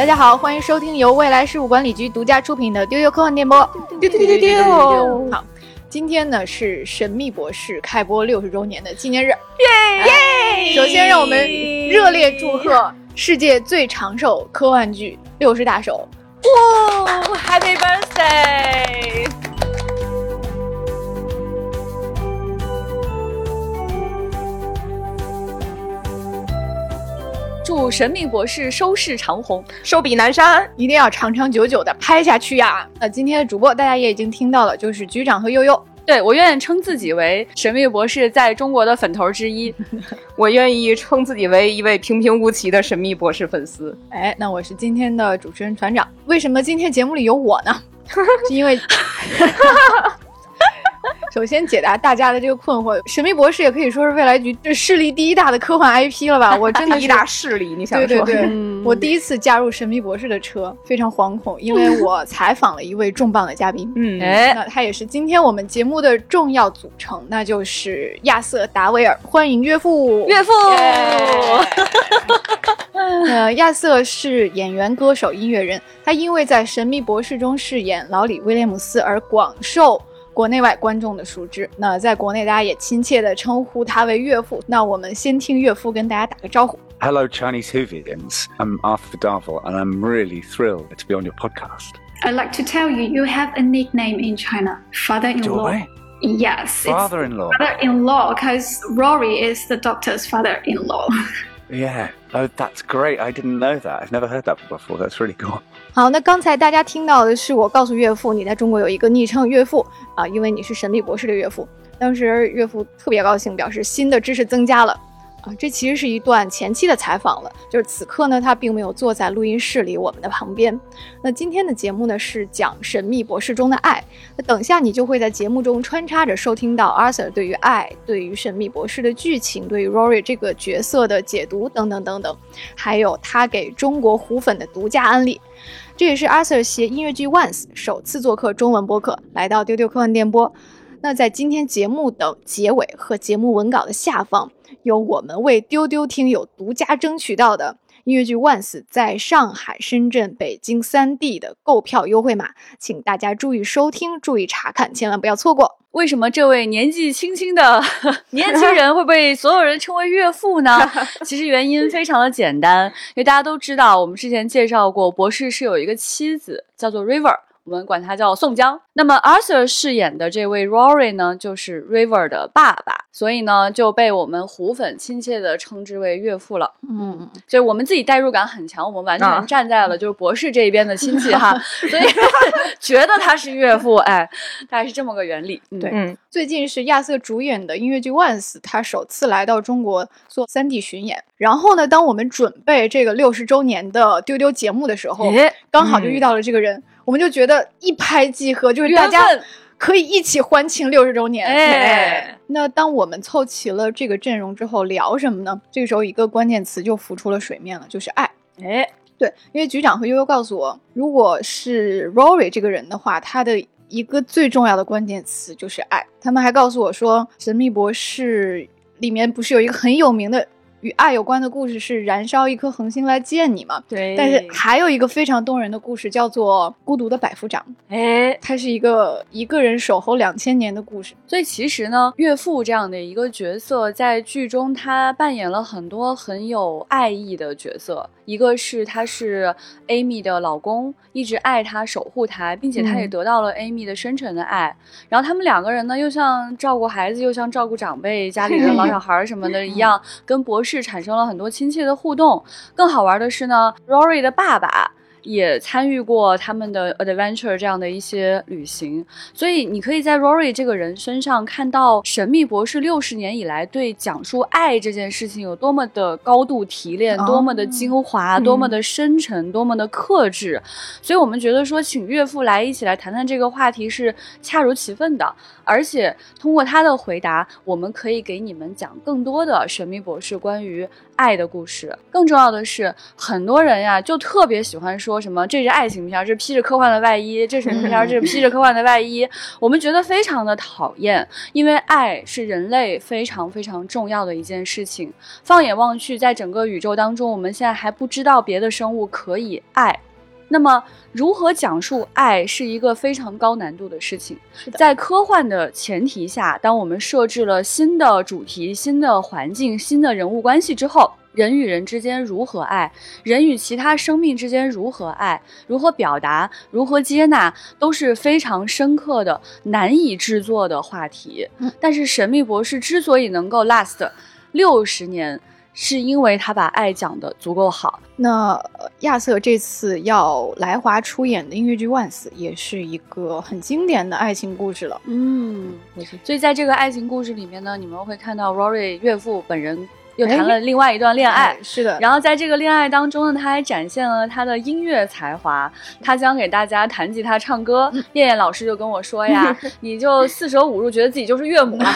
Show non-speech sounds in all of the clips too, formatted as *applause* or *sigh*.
大家好，欢迎收听由未来事务管理局独家出品的《丢丢科幻电波》。丢丢丢丢丢。好，今天呢是《神秘博士》开播六十周年的纪念日，耶耶！首先，让我们热烈祝贺世界最长寿科幻剧《六十大寿》。哇，Happy Birthday！祝《神秘博士》收视长虹，寿比南山，一定要长长久久的拍下去呀！那今天的主播大家也已经听到了，就是局长和悠悠。对我愿意称自己为《神秘博士》在中国的粉头之一，*laughs* 我愿意称自己为一位平平无奇的《神秘博士》粉丝。哎，那我是今天的主持人船长。为什么今天节目里有我呢？*laughs* 是因为。*laughs* 首先解答大家的这个困惑，《神秘博士》也可以说是未来局这势力第一大的科幻 IP 了吧？我真的第一大势力，你想说？对对对，我第一次加入《神秘博士》的车，非常惶恐，因为我采访了一位重磅的嘉宾，嗯，哎，那他也是今天我们节目的重要组成，那就是亚瑟·达维尔，欢迎岳父，岳父。*laughs* 呃，亚瑟是演员、歌手、音乐人，他因为在《神秘博士》中饰演老李·威廉姆斯而广受。国内外观众的熟知，那在国内大家也亲切的称呼他为岳父。那我们先听岳父跟大家打个招呼。Hello, Chinese Whovians. I'm Arthur Darvel, and I'm really thrilled to be on your podcast. I'd like to tell you, you have a nickname in China, father-in-law. Yes, father-in-law. Father-in-law, because Rory is the doctor's father-in-law. *laughs* Yeah. Oh, that's great. I didn't know that. I've never heard that before. That's really cool. 好，那刚才大家听到的是我告诉岳父，你在中国有一个昵称岳父啊，因为你是神秘博士的岳父。当时岳父特别高兴，表示新的知识增加了。啊，这其实是一段前期的采访了，就是此刻呢，他并没有坐在录音室里我们的旁边。那今天的节目呢是讲《神秘博士》中的爱，那等下你就会在节目中穿插着收听到 Arthur 对于爱、对于《神秘博士》的剧情、对于 Rory 这个角色的解读等等等等，还有他给中国虎粉的独家安利。这也是 Arthur 携音乐剧 Once 首次做客中文播客，来到丢丢科幻电波。那在今天节目的结尾和节目文稿的下方。有我们为丢丢听友独家争取到的音乐剧《Once》在上海、深圳、北京三地的购票优惠码，请大家注意收听，注意查看，千万不要错过。为什么这位年纪轻轻的 *laughs* 年轻人会被所有人称为岳父呢？其实原因非常的简单，因为大家都知道，我们之前介绍过，博士是有一个妻子，叫做 River。我们管他叫宋江。那么 Arthur 饰演的这位 Rory 呢，就是 River 的爸爸，所以呢就被我们虎粉亲切的称之为岳父了。嗯，所以我们自己代入感很强，我们完全站在了就是博士这一边的亲戚哈，*laughs* 所以觉得他是岳父。哎，大概是这么个原理。对，最近是亚瑟主演的音乐剧 Once，他首次来到中国做三 D 巡演。然后呢，当我们准备这个六十周年的丢丢节目的时候，刚好就遇到了这个人。我们就觉得一拍即合，就是大家可以一起欢庆六十周年。哎，那当我们凑齐了这个阵容之后，聊什么呢？这个时候一个关键词就浮出了水面了，就是爱。哎，对，因为局长和悠悠告诉我，如果是 Rory 这个人的话，他的一个最重要的关键词就是爱。他们还告诉我说，《神秘博士》里面不是有一个很有名的。与爱有关的故事是燃烧一颗恒星来见你嘛？对。但是还有一个非常动人的故事，叫做《孤独的百夫长》。哎，它是一个一个人守候两千年的故事。所以其实呢，岳父这样的一个角色，在剧中他扮演了很多很有爱意的角色。一个是他是 Amy 的老公，一直爱她、守护她，并且他也得到了 Amy 的深沉的爱。然后他们两个人呢，又像照顾孩子，又像照顾长辈、家里的老小孩什么的一样，*laughs* 跟博士产生了很多亲切的互动。更好玩的是呢，Rory 的爸爸。也参与过他们的 adventure 这样的一些旅行，所以你可以在 Rory 这个人身上看到神秘博士六十年以来对讲述爱这件事情有多么的高度提炼，多么的精华，多么的深沉，多么的克制。所以我们觉得说，请岳父来一起来谈谈这个话题是恰如其分的，而且通过他的回答，我们可以给你们讲更多的神秘博士关于。爱的故事。更重要的是，很多人呀就特别喜欢说什么这是爱情片，这披着科幻的外衣；这是什么片，这是披着科幻的外衣。我们觉得非常的讨厌，因为爱是人类非常非常重要的一件事情。放眼望去，在整个宇宙当中，我们现在还不知道别的生物可以爱。那么，如何讲述爱是一个非常高难度的事情。在科幻的前提下，当我们设置了新的主题、新的环境、新的人物关系之后，人与人之间如何爱，人与其他生命之间如何爱，如何表达，如何接纳，都是非常深刻的、难以制作的话题。但是，《神秘博士》之所以能够 last 六十年。是因为他把爱讲得足够好。那亚瑟这次要来华出演的音乐剧《Once》也是一个很经典的爱情故事了。嗯，所以在这个爱情故事里面呢，你们会看到 Rory 岳父本人又谈了另外一段恋爱。是的。然后在这个恋爱当中呢，他还展现了他的音乐才华。他将给大家弹吉他、唱歌。燕燕老师就跟我说呀：*laughs* “你就四舍五入，觉得自己就是岳母了。*laughs* ”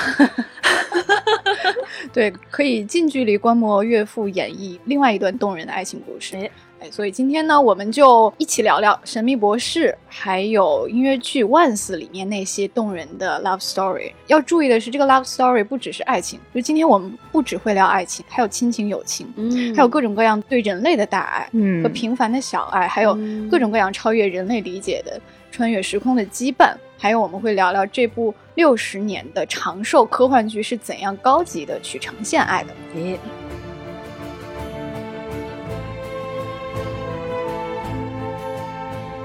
对，可以近距离观摩岳父演绎另外一段动人的爱情故事。哎，所以今天呢，我们就一起聊聊《神秘博士》，还有音乐剧《万斯》里面那些动人的 love story。要注意的是，这个 love story 不只是爱情，就今天我们不只会聊爱情，还有亲情、友情，嗯，还有各种各样对人类的大爱，嗯，和平凡的小爱，还有各种各样超越人类理解的穿越时空的羁绊。还有，我们会聊聊这部六十年的长寿科幻剧是怎样高级的去呈现爱的。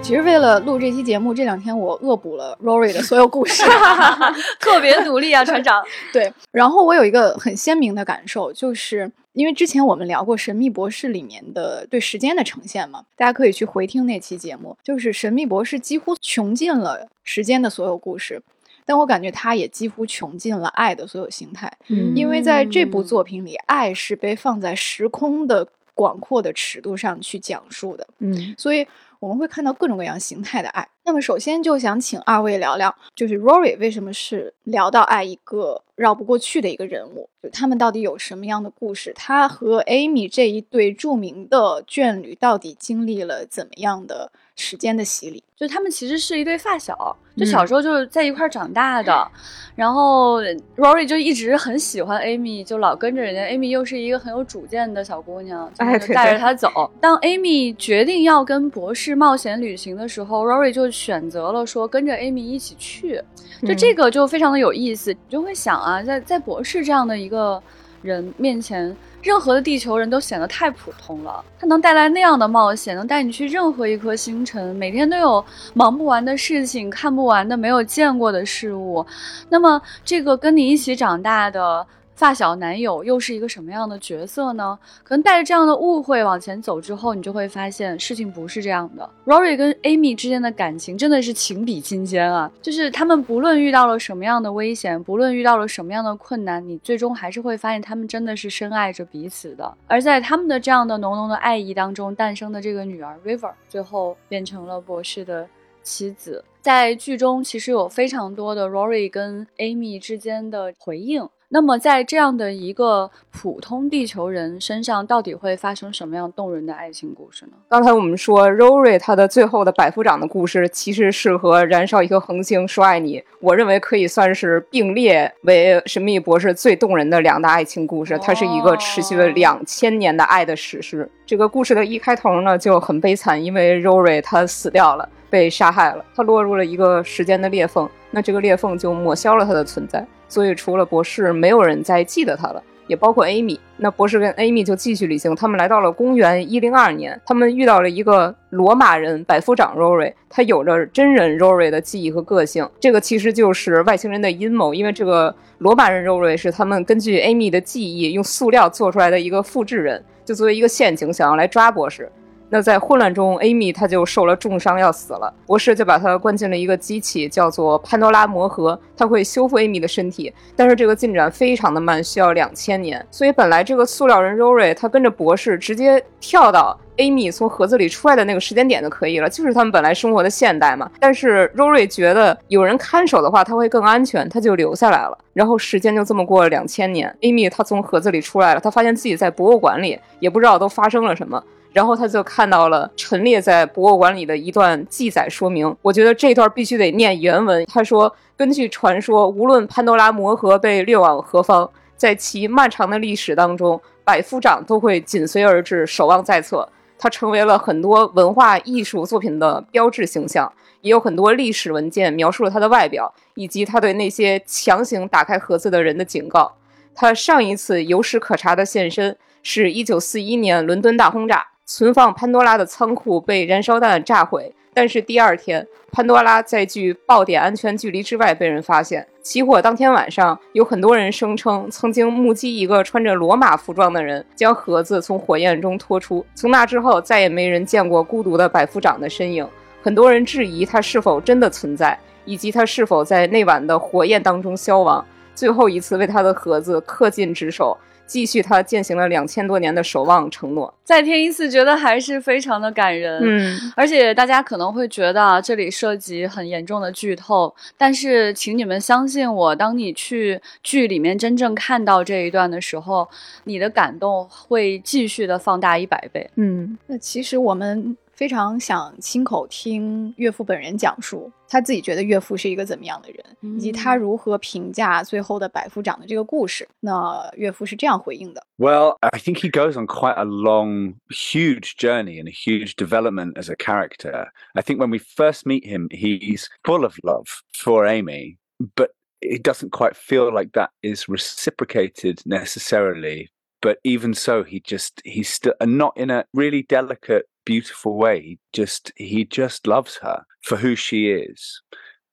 其实为了录这期节目，这两天我恶补了 Rory 的所有故事 *laughs* *laughs* 特别努力啊，船长。对，然后我有一个很鲜明的感受，就是。因为之前我们聊过《神秘博士》里面的对时间的呈现嘛，大家可以去回听那期节目。就是《神秘博士》几乎穷尽了时间的所有故事，但我感觉他也几乎穷尽了爱的所有形态。嗯，因为在这部作品里，爱是被放在时空的广阔的尺度上去讲述的。嗯，所以我们会看到各种各样形态的爱。那么，首先就想请二位聊聊，就是 Rory 为什么是聊到爱一个。绕不过去的一个人物，就他们到底有什么样的故事？他和 Amy 这一对著名的眷侣到底经历了怎么样的时间的洗礼？就他们其实是一对发小，就小时候就是在一块长大的。*laughs* 然后 Rory 就一直很喜欢 Amy，就老跟着人家。Amy 又是一个很有主见的小姑娘，就带着她走。当 Amy 决定要跟博士冒险旅行的时候，Rory 就选择了说跟着 Amy 一起去。就这个就非常的有意思，你就会想啊。啊，在在博士这样的一个人面前，任何的地球人都显得太普通了。他能带来那样的冒险，能带你去任何一颗星辰，每天都有忙不完的事情，看不完的没有见过的事物。那么，这个跟你一起长大的。发小男友又是一个什么样的角色呢？可能带着这样的误会往前走之后，你就会发现事情不是这样的。Rory 跟 Amy 之间的感情真的是情比金坚啊！就是他们不论遇到了什么样的危险，不论遇到了什么样的困难，你最终还是会发现他们真的是深爱着彼此的。而在他们的这样的浓浓的爱意当中诞生的这个女儿 River，最后变成了博士的妻子。在剧中其实有非常多的 Rory 跟 Amy 之间的回应。那么，在这样的一个普通地球人身上，到底会发生什么样动人的爱情故事呢？刚才我们说，Rory 他的最后的百夫长的故事，其实是和燃烧一颗恒星说爱你，我认为可以算是并列为神秘博士最动人的两大爱情故事。它是一个持续了两千年的爱的史诗。这个故事的一开头呢，就很悲惨，因为 Rory 他死掉了，被杀害了，他落入了一个时间的裂缝，那这个裂缝就抹消了他的存在。所以，除了博士，没有人再记得他了，也包括 Amy。那博士跟 Amy 就继续旅行，他们来到了公元一零二年，他们遇到了一个罗马人百夫长 Rory，他有着真人 Rory 的记忆和个性。这个其实就是外星人的阴谋，因为这个罗马人 Rory 是他们根据 Amy 的记忆用塑料做出来的一个复制人，就作为一个陷阱，想要来抓博士。那在混乱中，Amy 她就受了重伤，要死了。博士就把她关进了一个机器，叫做潘多拉魔盒，它会修复 Amy 的身体。但是这个进展非常的慢，需要两千年。所以本来这个塑料人 Rory，他跟着博士直接跳到 Amy 从盒子里出来的那个时间点就可以了，就是他们本来生活的现代嘛。但是 Rory 觉得有人看守的话，他会更安全，他就留下来了。然后时间就这么过了两千年，Amy 她从盒子里出来了，她发现自己在博物馆里，也不知道都发生了什么。然后他就看到了陈列在博物馆里的一段记载说明，我觉得这段必须得念原文。他说：“根据传说，无论潘多拉魔盒被掠往何方，在其漫长的历史当中，百夫长都会紧随而至，守望在侧。他成为了很多文化艺术作品的标志形象，也有很多历史文件描述了他的外表，以及他对那些强行打开盒子的人的警告。他上一次有史可查的现身，是一九四一年伦敦大轰炸。”存放潘多拉的仓库被燃烧弹炸毁，但是第二天，潘多拉在距爆点安全距离之外被人发现。起火当天晚上，有很多人声称曾经目击一个穿着罗马服装的人将盒子从火焰中拖出。从那之后，再也没人见过孤独的百夫长的身影。很多人质疑他是否真的存在，以及他是否在那晚的火焰当中消亡，最后一次为他的盒子恪尽职守。继续他践行了两千多年的守望承诺，再听一次，觉得还是非常的感人。嗯，而且大家可能会觉得这里涉及很严重的剧透，但是请你们相信我，当你去剧里面真正看到这一段的时候，你的感动会继续的放大一百倍。嗯，那其实我们。非常想亲口听岳父本人讲述他自己觉得岳父是一个怎么样的人，以及他如何评价最后的百夫长的这个故事。那岳父是这样回应的：Well, I think he goes on quite a long, huge journey and a huge development as a character. I think when we first meet him, he's full of love for Amy, but it doesn't quite feel like that is reciprocated necessarily. But even so, he just, he's still not in a really delicate beautiful way. Just he just loves her for who she is.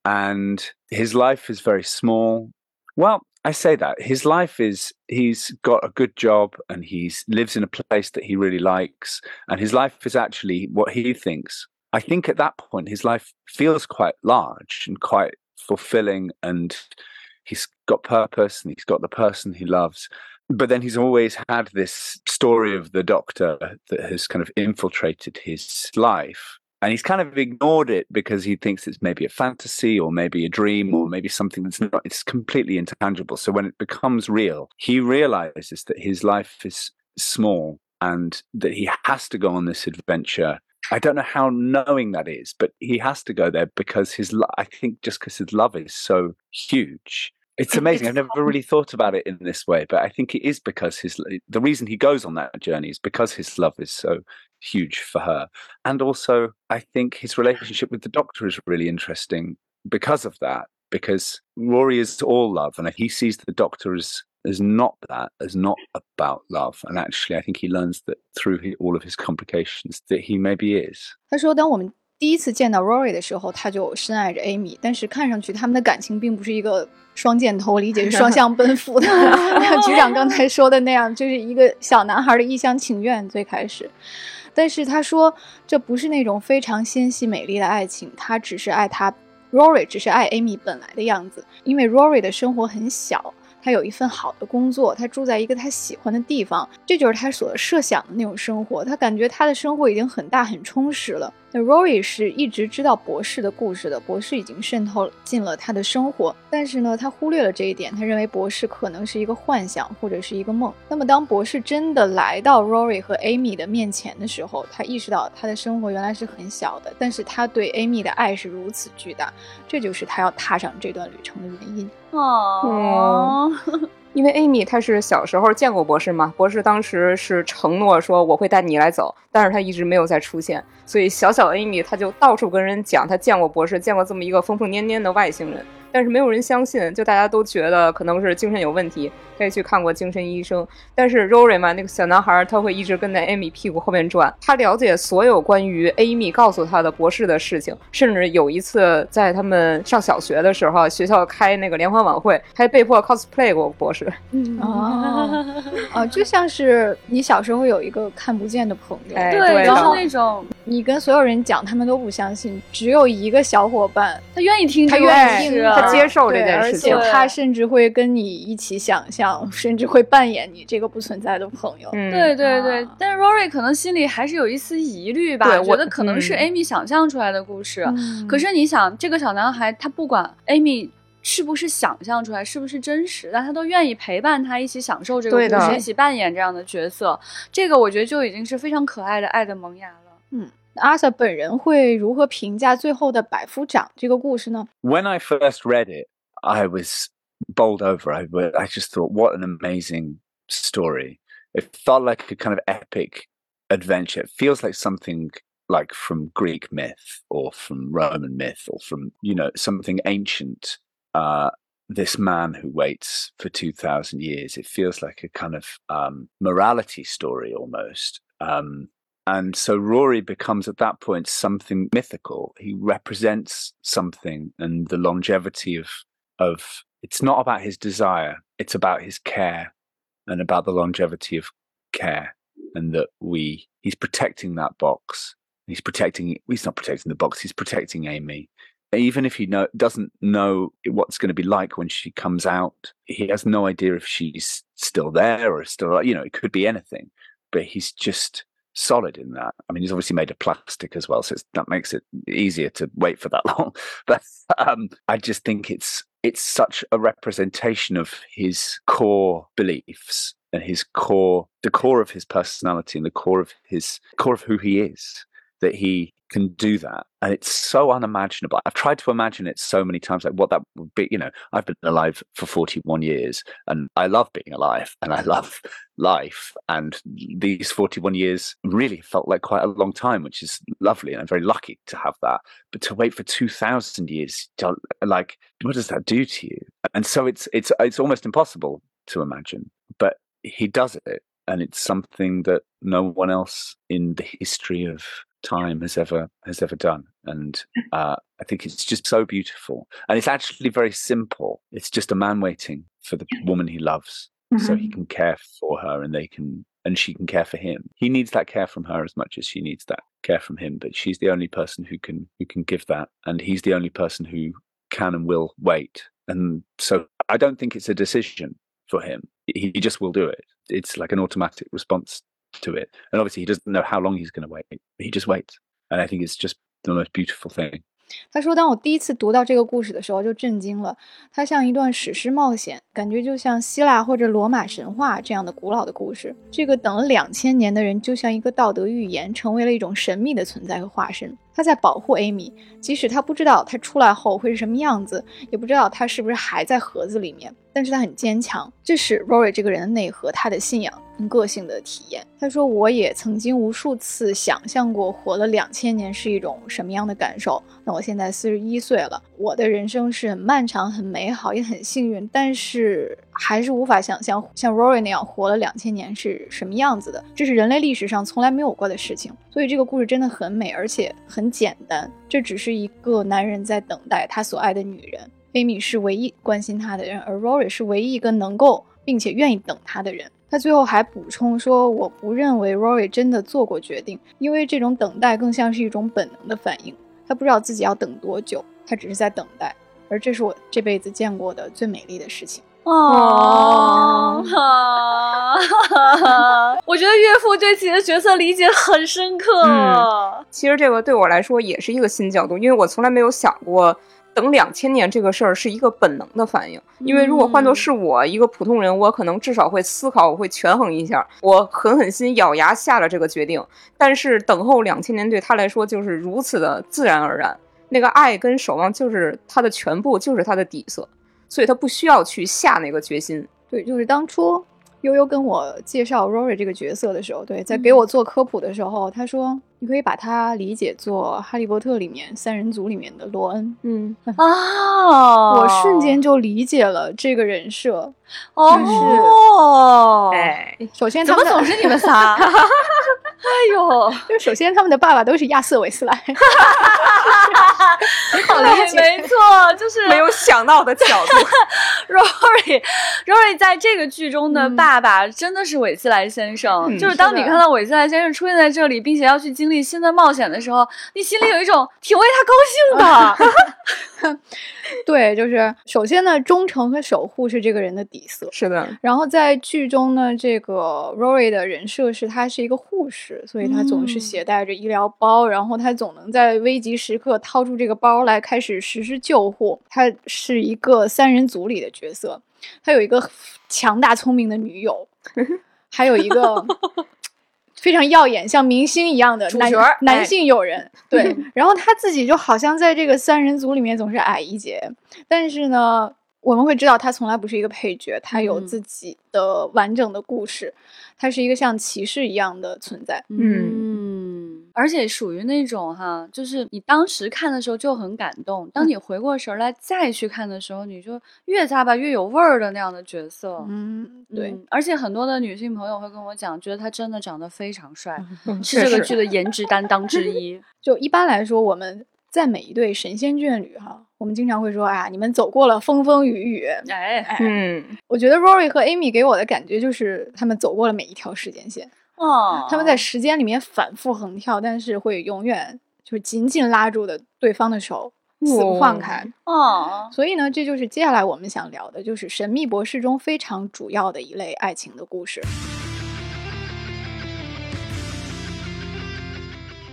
And his life is very small. Well, I say that his life is he's got a good job and he lives in a place that he really likes and his life is actually what he thinks. I think at that point his life feels quite large and quite fulfilling and he's got purpose and he's got the person he loves but then he's always had this story of the doctor that has kind of infiltrated his life and he's kind of ignored it because he thinks it's maybe a fantasy or maybe a dream or maybe something that's not it's completely intangible. So when it becomes real he realizes that his life is small and that he has to go on this adventure. I don't know how knowing that is, but he has to go there because his, I think just because his love is so huge it's amazing. I've never really thought about it in this way, but I think it is because his the reason he goes on that journey is because his love is so huge for her, and also I think his relationship with the Doctor is really interesting because of that. Because Rory is all love, and he sees the Doctor as as not that, as not about love. And actually, I think he learns that through all of his complications that he maybe is. 他说，当我们 第一次见到 Rory 的时候，他就深爱着 Amy，但是看上去他们的感情并不是一个双箭头，理解是双向奔赴的。*laughs* 像 *laughs* 局长刚才说的那样，就是一个小男孩的一厢情愿最开始。但是他说这不是那种非常纤细美丽的爱情，他只是爱他 Rory，只是爱 Amy 本来的样子，因为 Rory 的生活很小。他有一份好的工作，他住在一个他喜欢的地方，这就是他所设想的那种生活。他感觉他的生活已经很大很充实了。那 Rory 是一直知道博士的故事的，博士已经渗透进了他的生活，但是呢，他忽略了这一点。他认为博士可能是一个幻想或者是一个梦。那么当博士真的来到 Rory 和 Amy 的面前的时候，他意识到他的生活原来是很小的，但是他对 Amy 的爱是如此巨大，这就是他要踏上这段旅程的原因。哦。因为 Amy 她是小时候见过博士嘛，博士当时是承诺说我会带你来走，但是他一直没有再出现，所以小小 Amy 她就到处跟人讲她见过博士，见过这么一个疯疯癫癫的外星人。但是没有人相信，就大家都觉得可能是精神有问题，可以去看过精神医生。但是 Rory 嘛，那个小男孩他会一直跟在 Amy 屁股后面转，他了解所有关于 Amy 告诉他的博士的事情，甚至有一次在他们上小学的时候，学校开那个联欢晚会，还被迫 cosplay 过博士。哦，哦，就像是你小时候有一个看不见的朋友，哎，对，然后那种你跟所有人讲，他们都不相信，只有一个小伙伴，他愿意听，他愿意听，他接受这件事情且。他甚至会跟你一起想象，甚至会扮演你这个不存在的朋友。嗯，对对对，啊但是 Rory 可能心里还是有一丝疑虑吧，对我觉得可能是嗯 Amy 想象出来的故事。嗯可是你想，这个小男孩他不管 Amy 是不是想象出来，是不是真实，但他都愿意陪伴他一起享受这个故事，一起扮演这样的角色。这个我觉得就已经是非常可爱的爱的萌芽了。嗯，那阿 Sa 本人会如何评价最后的百夫长这个故事呢？ when I first read it, I was bowled over. I, wa- I just thought, what an amazing story. It felt like a kind of epic adventure. It feels like something like from Greek myth or from Roman myth or from, you know, something ancient. Uh, this man who waits for 2,000 years. It feels like a kind of um, morality story almost. Um, and so Rory becomes at that point something mythical. He represents something and the longevity of of it's not about his desire, it's about his care and about the longevity of care. And that we he's protecting that box. He's protecting he's not protecting the box, he's protecting Amy. Even if he know, doesn't know what's going to be like when she comes out, he has no idea if she's still there or still, you know, it could be anything. But he's just solid in that. I mean, he's obviously made of plastic as well, so that makes it easier to wait for that *laughs* long. But um, I just think it's it's such a representation of his core beliefs and his core, the core of his personality and the core of his core of who he is that he can do that and it's so unimaginable. I've tried to imagine it so many times like what that would be you know i've been alive for 41 years and i love being alive and i love life and these 41 years really felt like quite a long time which is lovely and i'm very lucky to have that. But to wait for 2000 years like what does that do to you? And so it's it's it's almost impossible to imagine but he does it and it's something that no one else in the history of time has ever has ever done. And *laughs* uh, i think it's just so beautiful. And it's actually very simple. It's just a man waiting for the woman he loves. So he can care for her and they can and she can care for him. He needs that care from her as much as she needs that care from him but she's the only person who can who can give that. And he's the only person who can and will wait. And so i don't think it's a decision for him. He, he just will do it. It's like an automatic response to it and obviously he doesn't know how long he's going to wait he just waits and i think it's just the most beautiful thing 他说：“当我第一次读到这个故事的时候，就震惊了。它像一段史诗冒险，感觉就像希腊或者罗马神话这样的古老的故事。这个等了两千年的人，就像一个道德预言，成为了一种神秘的存在和化身。他在保护 Amy，即使他不知道他出来后会是什么样子，也不知道他是不是还在盒子里面，但是他很坚强。这是 Rory 这个人的内核，他的信仰跟个性的体验。他说：“我也曾经无数次想象过活了两千年是一种什么样的感受。那我现在四十一岁了，我的人生是很漫长、很美好，也很幸运，但是还是无法想象像 Rory 那样活了两千年是什么样子的。这是人类历史上从来没有过的事情。所以这个故事真的很美，而且很简单。这只是一个男人在等待他所爱的女人。Amy 是唯一关心他的人，而 Rory 是唯一一个能够并且愿意等他的人。他最后还补充说：“我不认为 Rory 真的做过决定，因为这种等待更像是一种本能的反应。他不知道自己要等多久，他只是在等待。而这是我这辈子见过的最美丽的事情。”哦，*laughs* 我觉得岳父对自己的角色理解很深刻。嗯其实这个对我来说也是一个新角度，因为我从来没有想过等两千年这个事儿是一个本能的反应。因为如果换作是我一个普通人，我可能至少会思考，我会权衡一下，我狠狠心咬牙下了这个决定。但是等候两千年对他来说就是如此的自然而然，那个爱跟守望就是他的全部，就是他的底色，所以他不需要去下那个决心。对，就是当初悠悠跟我介绍 Rory 这个角色的时候，对，在给我做科普的时候，他说你可以把他理解做《哈利波特》里面三人组里面的罗恩。嗯，啊，*laughs* 我瞬间就理解了这个人设。哦，哎，首先他们怎么总是你们仨？*laughs* 哎呦，就首先他们的爸爸都是亚瑟韦斯莱，*laughs* *laughs* 好想理解，没错，就是没有想到的角度。*laughs* Rory，Rory 在这个剧中的爸爸真的是韦斯莱先生。嗯就是当你看到韦斯莱先生出现在这里，并且要去经历新的冒险的时候，你心里有一种挺为他高兴的。*laughs* 对，就是首先呢，忠诚和守护是这个人的底色。是的，然后在剧中呢，这个 Rory 的人设是他是一个护士，所以他总是嗯携带着医疗包，然后他总能在危急时刻掏出这个包来开始实施救护。他是一个三人组里的角色，他有一个强大聪明的女友，*laughs* 还有一个 *laughs* 非常耀眼像明星一样的男男哎性友人。对，*laughs* 然后他自己就好像在这个三人组里面总是矮一截，但是呢。我们会知道他从来不是一个配角，他有嗯自己的完整的故事，他是一个像骑士一样的存在。嗯，而且属于那种哈，就是你当时看的时候就很感动，当你回过神儿来再去看的时候，你就越咂巴越有味儿的那样的角色。嗯，对，嗯而且很多的女性朋友会跟我讲，觉得他真的长得非常帅，*laughs* 嗯是这个剧的颜值担当之一。*laughs* 就一般来说，我们在每一对神仙眷侣哈，我们经常会说啊，你们走过了风风雨雨。哎，嗯，我觉得 Rory 和 Amy 给我的感觉就是他们走过了每一条时间线，哦，他们在时间里面反复横跳，但是会永远就是紧紧拉住的对方的手，死不放开。哦，所以呢，这就是接下来我们想聊的，就是《神秘博士》中非常主要的一类爱情的故事。《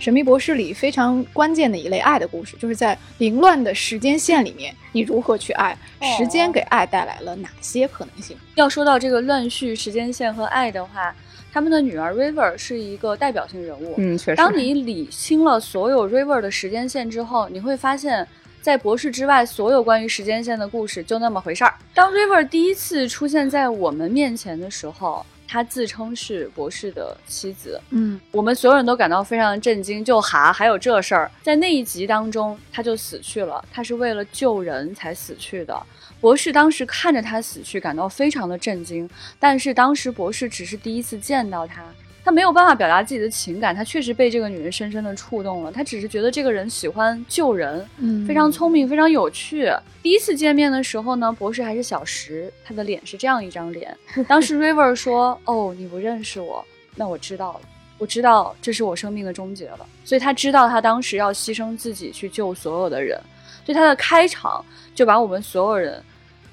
神秘博士》里非常关键的一类爱的故事，就是在凌乱的时间线里面，你如何去爱？时间给爱带来了哪些可能性？要说到这个乱序时间线和爱的话，他们的女儿 River 是一个代表性人物。嗯，确实。当你理清了所有 River 的时间线之后，你会发现，在博士之外，所有关于时间线的故事就那么回事儿。当 River 第一次出现在我们面前的时候，他自称是博士的妻子，嗯我们所有人都感到非常震惊，就哈，还有这事儿！在那一集当中，他就死去了，他是为了救人才死去的。博士当时看着他死去，感到非常的震惊，但是当时博士只是第一次见到他，他没有办法表达自己的情感，他确实被这个女人深深的触动了，他只是觉得这个人喜欢救人，嗯非常聪明，非常有趣。第一次见面的时候呢，博士还是小时，他的脸是这样一张脸。*laughs* 当时 River 说：“哦，你不认识我，那我知道了，我知道这是我生命的终结了。”所以他知道他当时要牺牲自己去救所有的人，所以他的开场就把我们所有人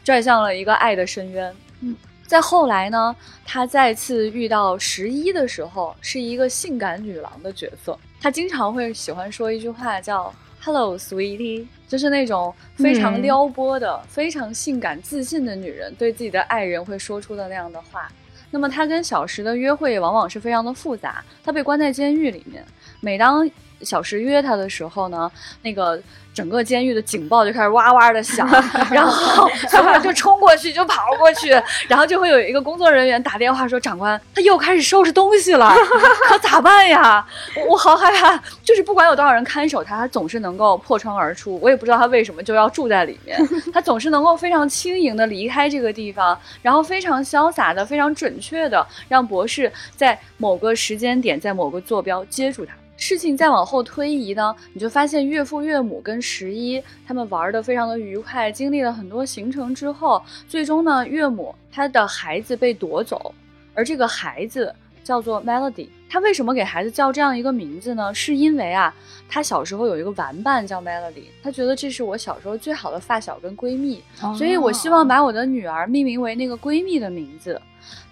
拽向了一个爱的深渊。嗯。再后来呢，他再次遇到十一的时候，是一个性感女郎的角色。他经常会喜欢说一句话叫 “Hello, sweetie”，就是那种非常嗯撩拨的、非常性感自信的女人对自己的爱人会说出的那样的话。那么他跟小石的约会往往是非常的复杂。他被关在监狱里面，每当小时约他的时候呢，那个整个监狱的警报就开始哇哇的响，*laughs* 然后所有人就冲过去，就跑过去，然后就会有一个工作人员打电话说：“长官，他又开始收拾东西了，*laughs* 可咋办呀？我我好害怕。”就是不管有多少人看守他，他总是能够破窗而出。我也不知道他为什么就要住在里面，他总是能够非常轻盈的离开这个地方，然后非常潇洒的、非常准确的让博士在某个时间点，在某个坐标接住他。事情再往后推移呢，你就发现岳父岳母跟十一他们玩的非常的愉快，经历了很多行程之后，最终呢，岳母她的孩子被夺走，而这个孩子叫做 Melody。他为什么给孩子叫这样一个名字呢？是因为啊，他小时候有一个玩伴叫 Melody，他觉得这是我小时候最好的发小跟闺蜜，所以我希望把我的女儿命名为那个闺蜜的名字。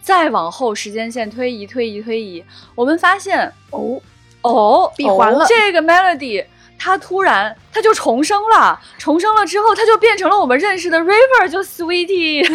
再往后时间线推移推移推移，我们发现哦，哦，闭环了这个 Melody，它突然它就重生了，重生了之后，它就变成了我们认识的 River，就 Sweetie。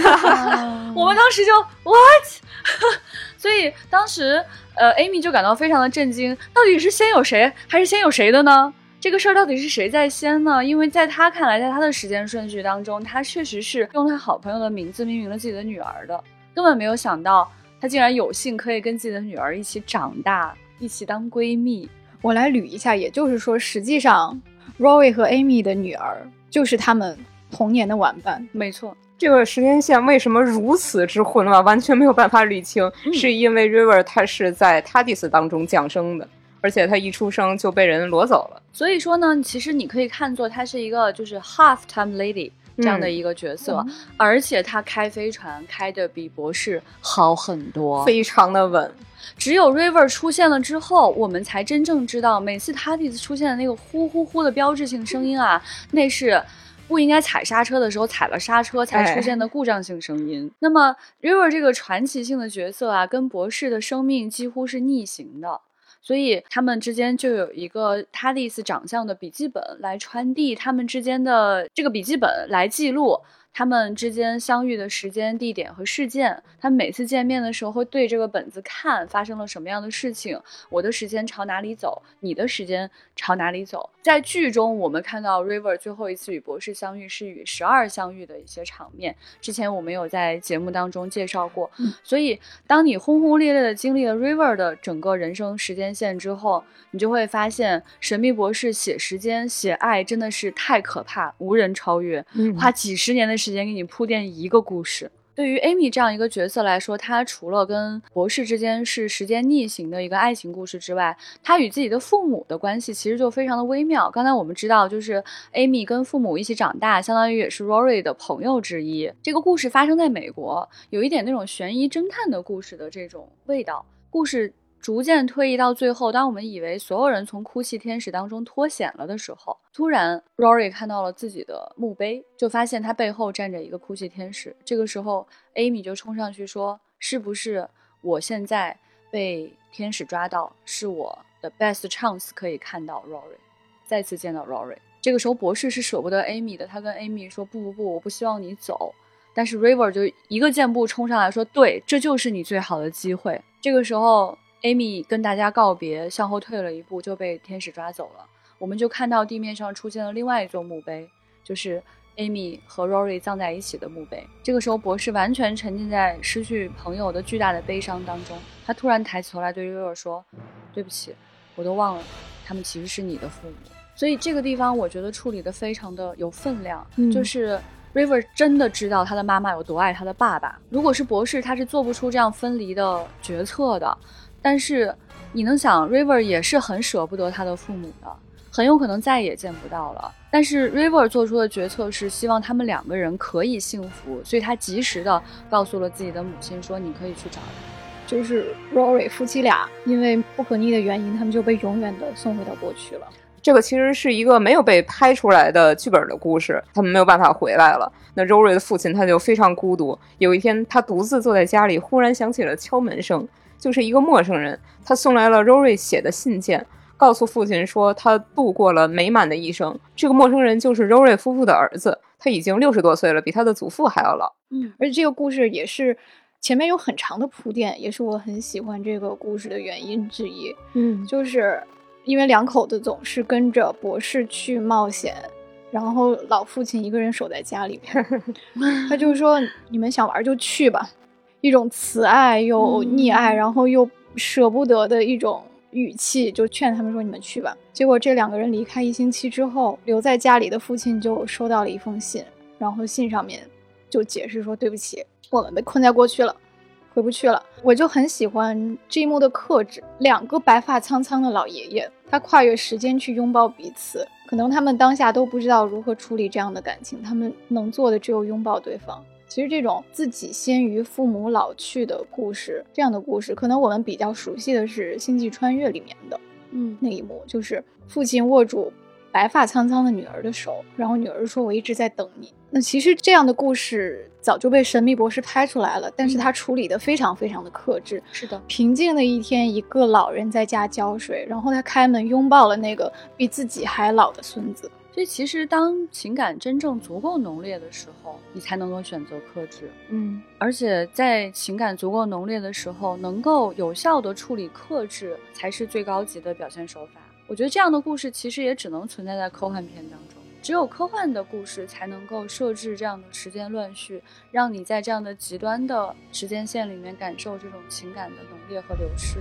*laughs* 我们当时就 What？*laughs* 所以当时呃，Amy 就感到非常的震惊，到底是先有谁，还是先有谁的呢？这个事儿到底是谁在先呢？因为在他看来，在他的时间顺序当中，他确实是用他好朋友的名字命名了自己的女儿的，根本没有想到他竟然有幸可以跟自己的女儿一起长大，一起当闺蜜。我来捋一下，也就是说，实际上 Rory 和 Amy 的女儿就是他们童年的玩伴。没错，这个时间线为什么如此之混乱，完全没有办法捋清，嗯是因为 River 他是在 TARDIS 当中降生的，而且他一出生就被人掳走了。所以说呢，其实你可以看作他是一个就是 half time lady 这样的一个角色，而且他开飞船开的比博士好很多，非常的稳。只有 River 出现了之后，我们才真正知道，每次 Tardis 出现的那个呼呼呼的标志性声音啊，那是。不应该踩刹车的时候踩了刹车才出现的故障性声音。那么，River 这个传奇性的角色啊，跟博士的生命几乎是逆行的，所以他们之间就有一个他的意思长相的笔记本来传递他们之间的这个笔记本来记录。他们之间相遇的时间、地点和事件，他们每次见面的时候会对这个本子看发生了什么样的事情。我的时间朝哪里走？你的时间朝哪里走？在剧中，我们看到 River 最后一次与博士相遇是与十二相遇的一些场面。之前我们有在节目当中介绍过。所以，当你轰轰烈烈的经历了 River 的整个人生时间线之后，你就会发现，神秘博士写时间、写爱真的是太可怕，无人超越。花几十年的。时间给你铺垫一个故事。对于 Amy 这样一个角色来说，她除了跟博士之间是时间逆行的一个爱情故事之外，她与自己的父母的关系其实就非常的微妙。刚才我们知道，就是 Amy 跟父母一起长大，相当于也是 Rory 的朋友之一。这个故事发生在美国，有一点那种悬疑侦探的故事的这种味道。故事。逐渐推移到最后，当我们以为所有人从哭泣天使当中脱险了的时候，突然 Rory 看到了自己的墓碑，就发现他背后站着一个哭泣天使。这个时候，Amy 就冲上去说：“是不是我现在被天使抓到，是我的 best chance 可以看到 Rory，再次见到 Rory？” 这个时候，博士是舍不得 Amy 的，他跟 Amy 说：“不不不，我不希望你走。”但是 River 就一个箭步冲上来说：“对，这就是你最好的机会。”这个时候。Amy 跟大家告别，向后退了一步，就被天使抓走了。我们就看到地面上出现了另外一座墓碑，就是 Amy 和 Rory 葬在一起的墓碑。这个时候，博士完全沉浸在失去朋友的巨大的悲伤当中。他突然抬起头来对 River 说：“对不起，我都忘了，他们其实是你的父母。”所以这个地方我觉得处理的非常的有分量，就是 River 真的知道他的妈妈有多爱他的爸爸。如果是博士，他是做不出这样分离的决策的。但是，你能想，River 也是很舍不得他的父母的，很有可能再也见不到了。但是 River 做出的决策是希望他们两个人可以幸福，所以他及时的告诉了自己的母亲说：“你可以去找他。”就是 Rory 夫妻俩因为不可逆的原因，他们就被永远的送回到过去了。这个其实是一个没有被拍出来的剧本的故事，他们没有办法回来了。那 Rory 的父亲他就非常孤独。有一天，他独自坐在家里，忽然响起了敲门声。就是一个陌生人，他送来了 Rory 写的信件，告诉父亲说他度过了美满的一生。这个陌生人就是 Rory 夫妇的儿子，他已经六十多岁了，比他的祖父还要老。嗯，而且这个故事也是前面有很长的铺垫，也是我很喜欢这个故事的原因之一。嗯，就是因为两口子总是跟着博士去冒险，然后老父亲一个人守在家里面，*laughs* 他就说：“你们想玩就去吧。”一种慈爱又溺爱，然后又舍不得的一种语气，就劝他们说：“你们去吧。”结果这两个人离开一星期之后，留在家里的父亲就收到了一封信，然后信上面就解释说：“对不起，我们被困在过去了，回不去了。”我就很喜欢这一幕的克制，两个白发苍苍的老爷爷，他跨越时间去拥抱彼此，可能他们当下都不知道如何处理这样的感情，他们能做的只有拥抱对方。其实这种自己先于父母老去的故事，这样的故事，可能我们比较熟悉的是《星际穿越》里面的，嗯，那一幕，就是父亲握住白发苍苍的女儿的手，然后女儿说：“我一直在等你。”那其实这样的故事早就被《神秘博士》拍出来了，但是他处理的非常非常的克制。是的，平静的一天，一个老人在家浇水，然后他开门拥抱了那个比自己还老的孙子。所以，其实当情感真正足够浓烈的时候，你才能够选择克制。嗯，而且在情感足够浓烈的时候，能够有效的处理克制，才是最高级的表现手法。我觉得这样的故事其实也只能存在在科幻片当中，只有科幻的故事才能够设置这样的时间乱序，让你在这样的极端的时间线里面感受这种情感的浓烈和流逝。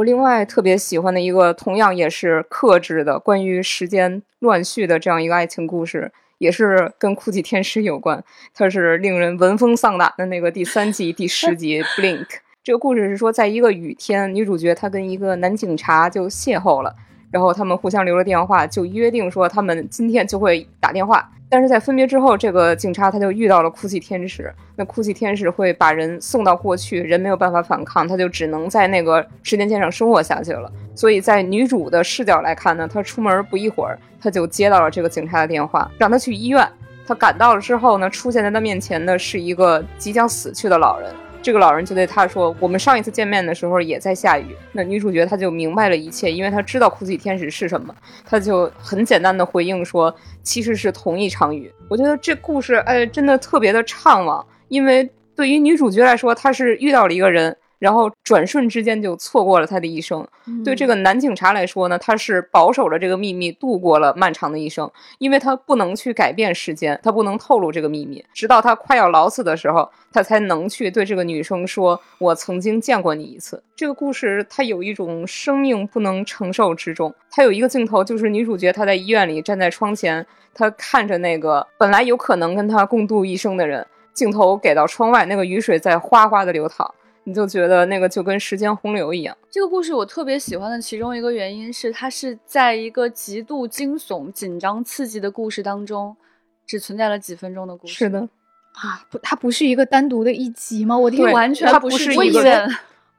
我另外特别喜欢的一个，同样也是克制的关于时间乱序的这样一个爱情故事，也是跟哭泣天使有关。它是令人闻风丧胆的那个第三季第十集《Blink》。这个故事是说，在一个雨天，女主角她跟一个男警察就邂逅了，然后他们互相留了电话，就约定说他们今天就会打电话。但是在分别之后，这个警察他就遇到了哭泣天使。那哭泣天使会把人送到过去，人没有办法反抗，他就只能在那个时间线上生活下去了。所以在女主的视角来看呢，她出门不一会儿，她就接到了这个警察的电话，让她去医院。她赶到了之后呢，出现在她面前的是一个即将死去的老人。这个老人就对他说：“我们上一次见面的时候也在下雨。”那女主角她就明白了一切，因为她知道哭泣天使是什么，她就很简单的回应说：“其实是同一场雨。”我觉得这故事哎，真的特别的怅惘，因为对于女主角来说，她是遇到了一个人。然后转瞬之间就错过了他的一生。对这个男警察来说呢，他是保守着这个秘密，度过了漫长的一生，因为他不能去改变时间，他不能透露这个秘密，直到他快要老死的时候，他才能去对这个女生说：“我曾经见过你一次。”这个故事它有一种生命不能承受之重。它有一个镜头，就是女主角她在医院里站在窗前，她看着那个本来有可能跟她共度一生的人，镜头给到窗外，那个雨水在哗哗的流淌。你就觉得那个就跟时间洪流一样。这个故事我特别喜欢的其中一个原因是，它是在一个极度惊悚、紧张、刺激的故事当中，只存在了几分钟的故事。是的，啊，不，它不是一个单独的一集吗？我听完全不是一个，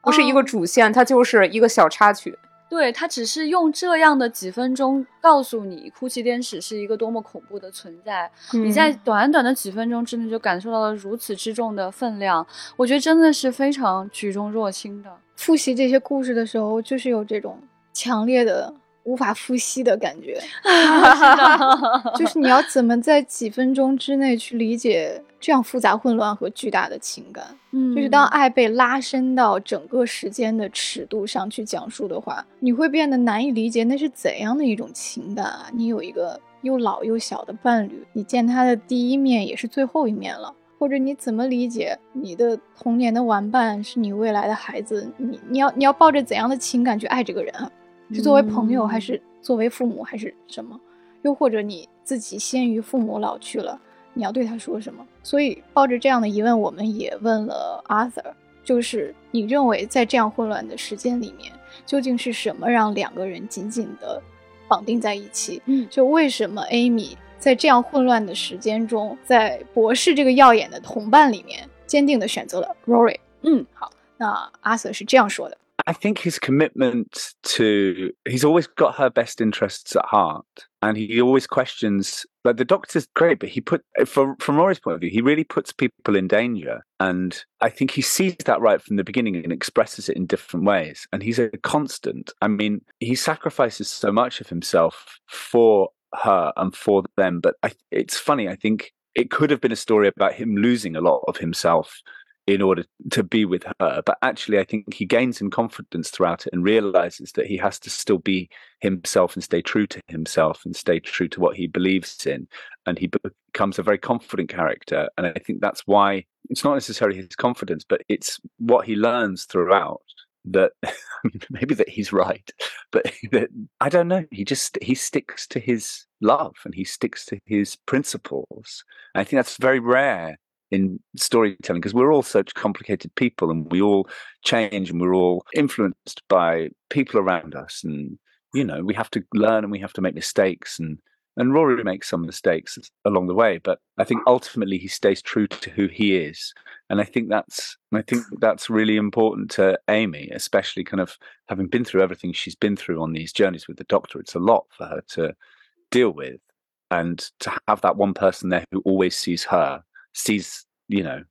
不是一个主线，它就是一个小插曲。对他只是用这样的几分钟告诉你，哭泣天使是一个多么恐怖的存在。你在短短的几分钟之内就感受到了如此之重的分量，我觉得真的是非常举重若轻的。复习这些故事的时候，就是有这种强烈的。无法呼吸的感觉 *laughs* *laughs* 就是你要怎么在几分钟之内去理解这样复杂、混乱和巨大的情感？嗯，就是当爱被拉伸到整个时间的尺度上去讲述的话，你会变得难以理解那是怎样的一种情感啊！你有一个又老又小的伴侣，你见他的第一面也是最后一面了，或者你怎么理解你的童年的玩伴是你未来的孩子？你你要你要抱着怎样的情感去爱这个人啊？是作为朋友，还是作为父母，还是什么？又或者你自己先于父母老去了，你要对他说什么？所以抱着这样的疑问，我们也问了 Arthur，就是你认为在这样混乱的时间里面，究竟是什么让两个人紧紧的绑定在一起？嗯，就为什么 Amy 在这样混乱的时间中，在博士这个耀眼的同伴里面，坚定的选择了 Rory？嗯，好，那 Arthur 是这样说的。I think his commitment to he's always got her best interests at heart, and he always questions. Like the doctor's great, but he put from from Rory's point of view, he really puts people in danger, and I think he sees that right from the beginning and expresses it in different ways. And he's a constant. I mean, he sacrifices so much of himself for her and for them. But I, it's funny. I think it could have been a story about him losing a lot of himself in order to be with her. But actually, I think he gains in confidence throughout it and realizes that he has to still be himself and stay true to himself and stay true to what he believes in. And he becomes a very confident character. And I think that's why it's not necessarily his confidence, but it's what he learns throughout that *laughs* maybe that he's right but *laughs* that i don't know he just he sticks to his love and he sticks to his principles and i think that's very rare in storytelling because we're all such complicated people and we all change and we're all influenced by people around us and you know we have to learn and we have to make mistakes and and Rory makes some mistakes along the way but I think ultimately he stays true to who he is and I think that's I think that's really important to Amy especially kind of having been through everything she's been through on these journeys with the doctor it's a lot for her to deal with and to have that one person there who always sees her sees, you know,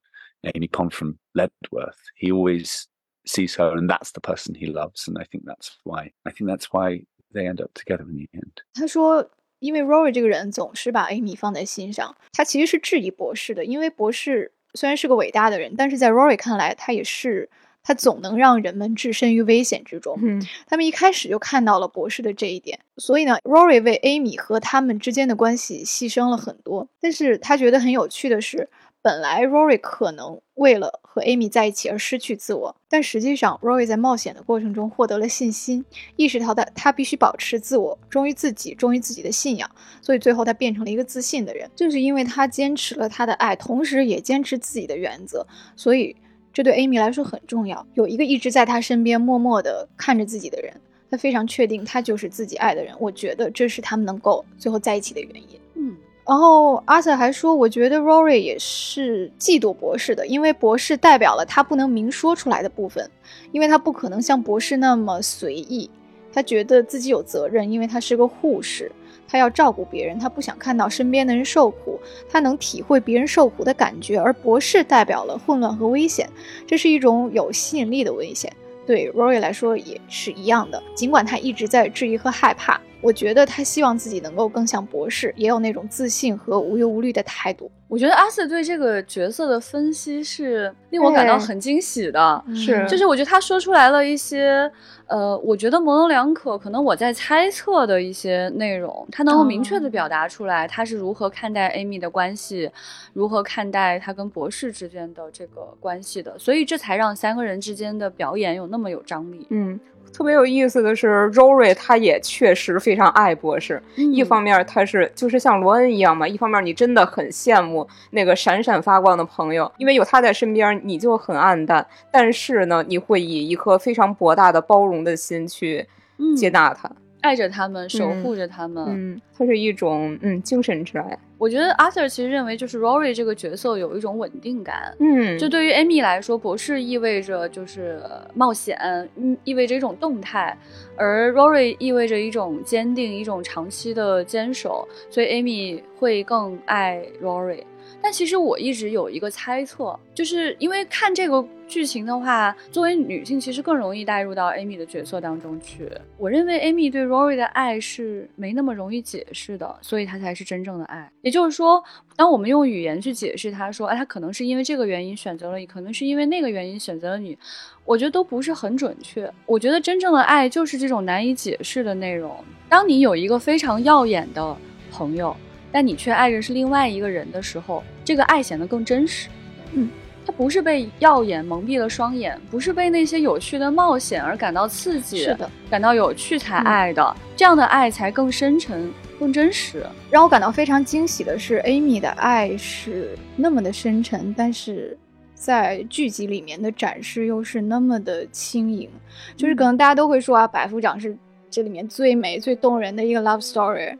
Amy Pond from Ledworth. He always sees her, and that's the person he loves. And I think that's why. I think that's why they end up together in the end. 他说，因为 Rory 这个人总是把 Amy 放在心上，他其实是质疑博士的，因为博士虽然是个伟大的人，但是在 Rory 看来，他也是。 他总能让人们置身于危险之中。嗯，他们一开始就看到了博士的这一点，所以呢，Rory 为 Amy 和他们之间的关系牺牲了很多。但是他觉得很有趣的是，本来 Rory 可能为了和 Amy 在一起而失去自我，但实际上 Rory 在冒险的过程中获得了信心，意识到他他必须保持自我，忠于自己，忠于自己的信仰，所以最后他变成了一个自信的人。正是因为他坚持了他的爱，同时也坚持自己的原则，所以这对 Amy 来说很重要。有一个一直在他身边默默的看着自己的人，他非常确定他就是自己爱的人。我觉得这是他们能够最后在一起的原因。嗯。然后阿瑟还说，我觉得 Rory 也是嫉妒博士的，因为博士代表了他不能明说出来的部分，因为他不可能像博士那么随意，他觉得自己有责任，因为他是个护士，他要照顾别人，他不想看到身边的人受苦，他能体会别人受苦的感觉，而博士代表了混乱和危险，这是一种有吸引力的危险，对 Rory 来说也是一样的，尽管他一直在质疑和害怕。我觉得他希望自己能够更像博士，也有那种自信和无忧无虑的态度。我觉得阿瑟对这个角色的分析是令我感到很惊喜的，是就是我觉得他说出来了一些，呃，我觉得模棱两可，可能我在猜测的一些内容，他能够明确的表达出来，他是如何看待 Amy 的关系，如何看待他跟博士之间的这个关系的，所以这才让三个人之间的表演有那么有张力。嗯。特别有意思的是，Rory 他也确实非常爱博士。嗯一方面他是就是像罗恩一样嘛，一方面你真的很羡慕那个闪闪发光的朋友，因为有他在身边，你就很暗淡。但是呢，你会以一颗非常博大的包容的心去嗯接纳他。爱着他们，守护着他们。嗯，它是一种嗯精神之爱。我觉得 Arthur 其实认为，就是 Rory 这个角色有一种稳定感。嗯，就对于 Amy 来说，博士意味着就是冒险，嗯，意味着一种动态，而 Rory 意味着一种坚定，一种长期的坚守。所以 Amy 会更爱 Rory。但其实我一直有一个猜测，就是因为看这个剧情的话，作为女性其实更容易带入到 Amy 的角色当中去。我认为 Amy 对 Rory 的爱是没那么容易解释的，所以她才是真正的爱。也就是说，当我们用语言去解释她说，哎，她可能是因为这个原因选择了你，可能是因为那个原因选择了你，我觉得都不是很准确。我觉得真正的爱就是这种难以解释的内容。当你有一个非常耀眼的朋友。但你却爱着是另外一个人的时候，这个爱显得更真实。嗯，他不是被耀眼蒙蔽了双眼，不是被那些有趣的冒险而感到刺激，是的，感到有趣才爱的。这样的爱才更深沉、更真实。让我感到非常惊喜的是，Amy 的爱是那么的深沉，但是在剧集里面的展示又是那么的轻盈。就是可能大家都会说啊，百夫长是这里面最美、最动人的一个 love story。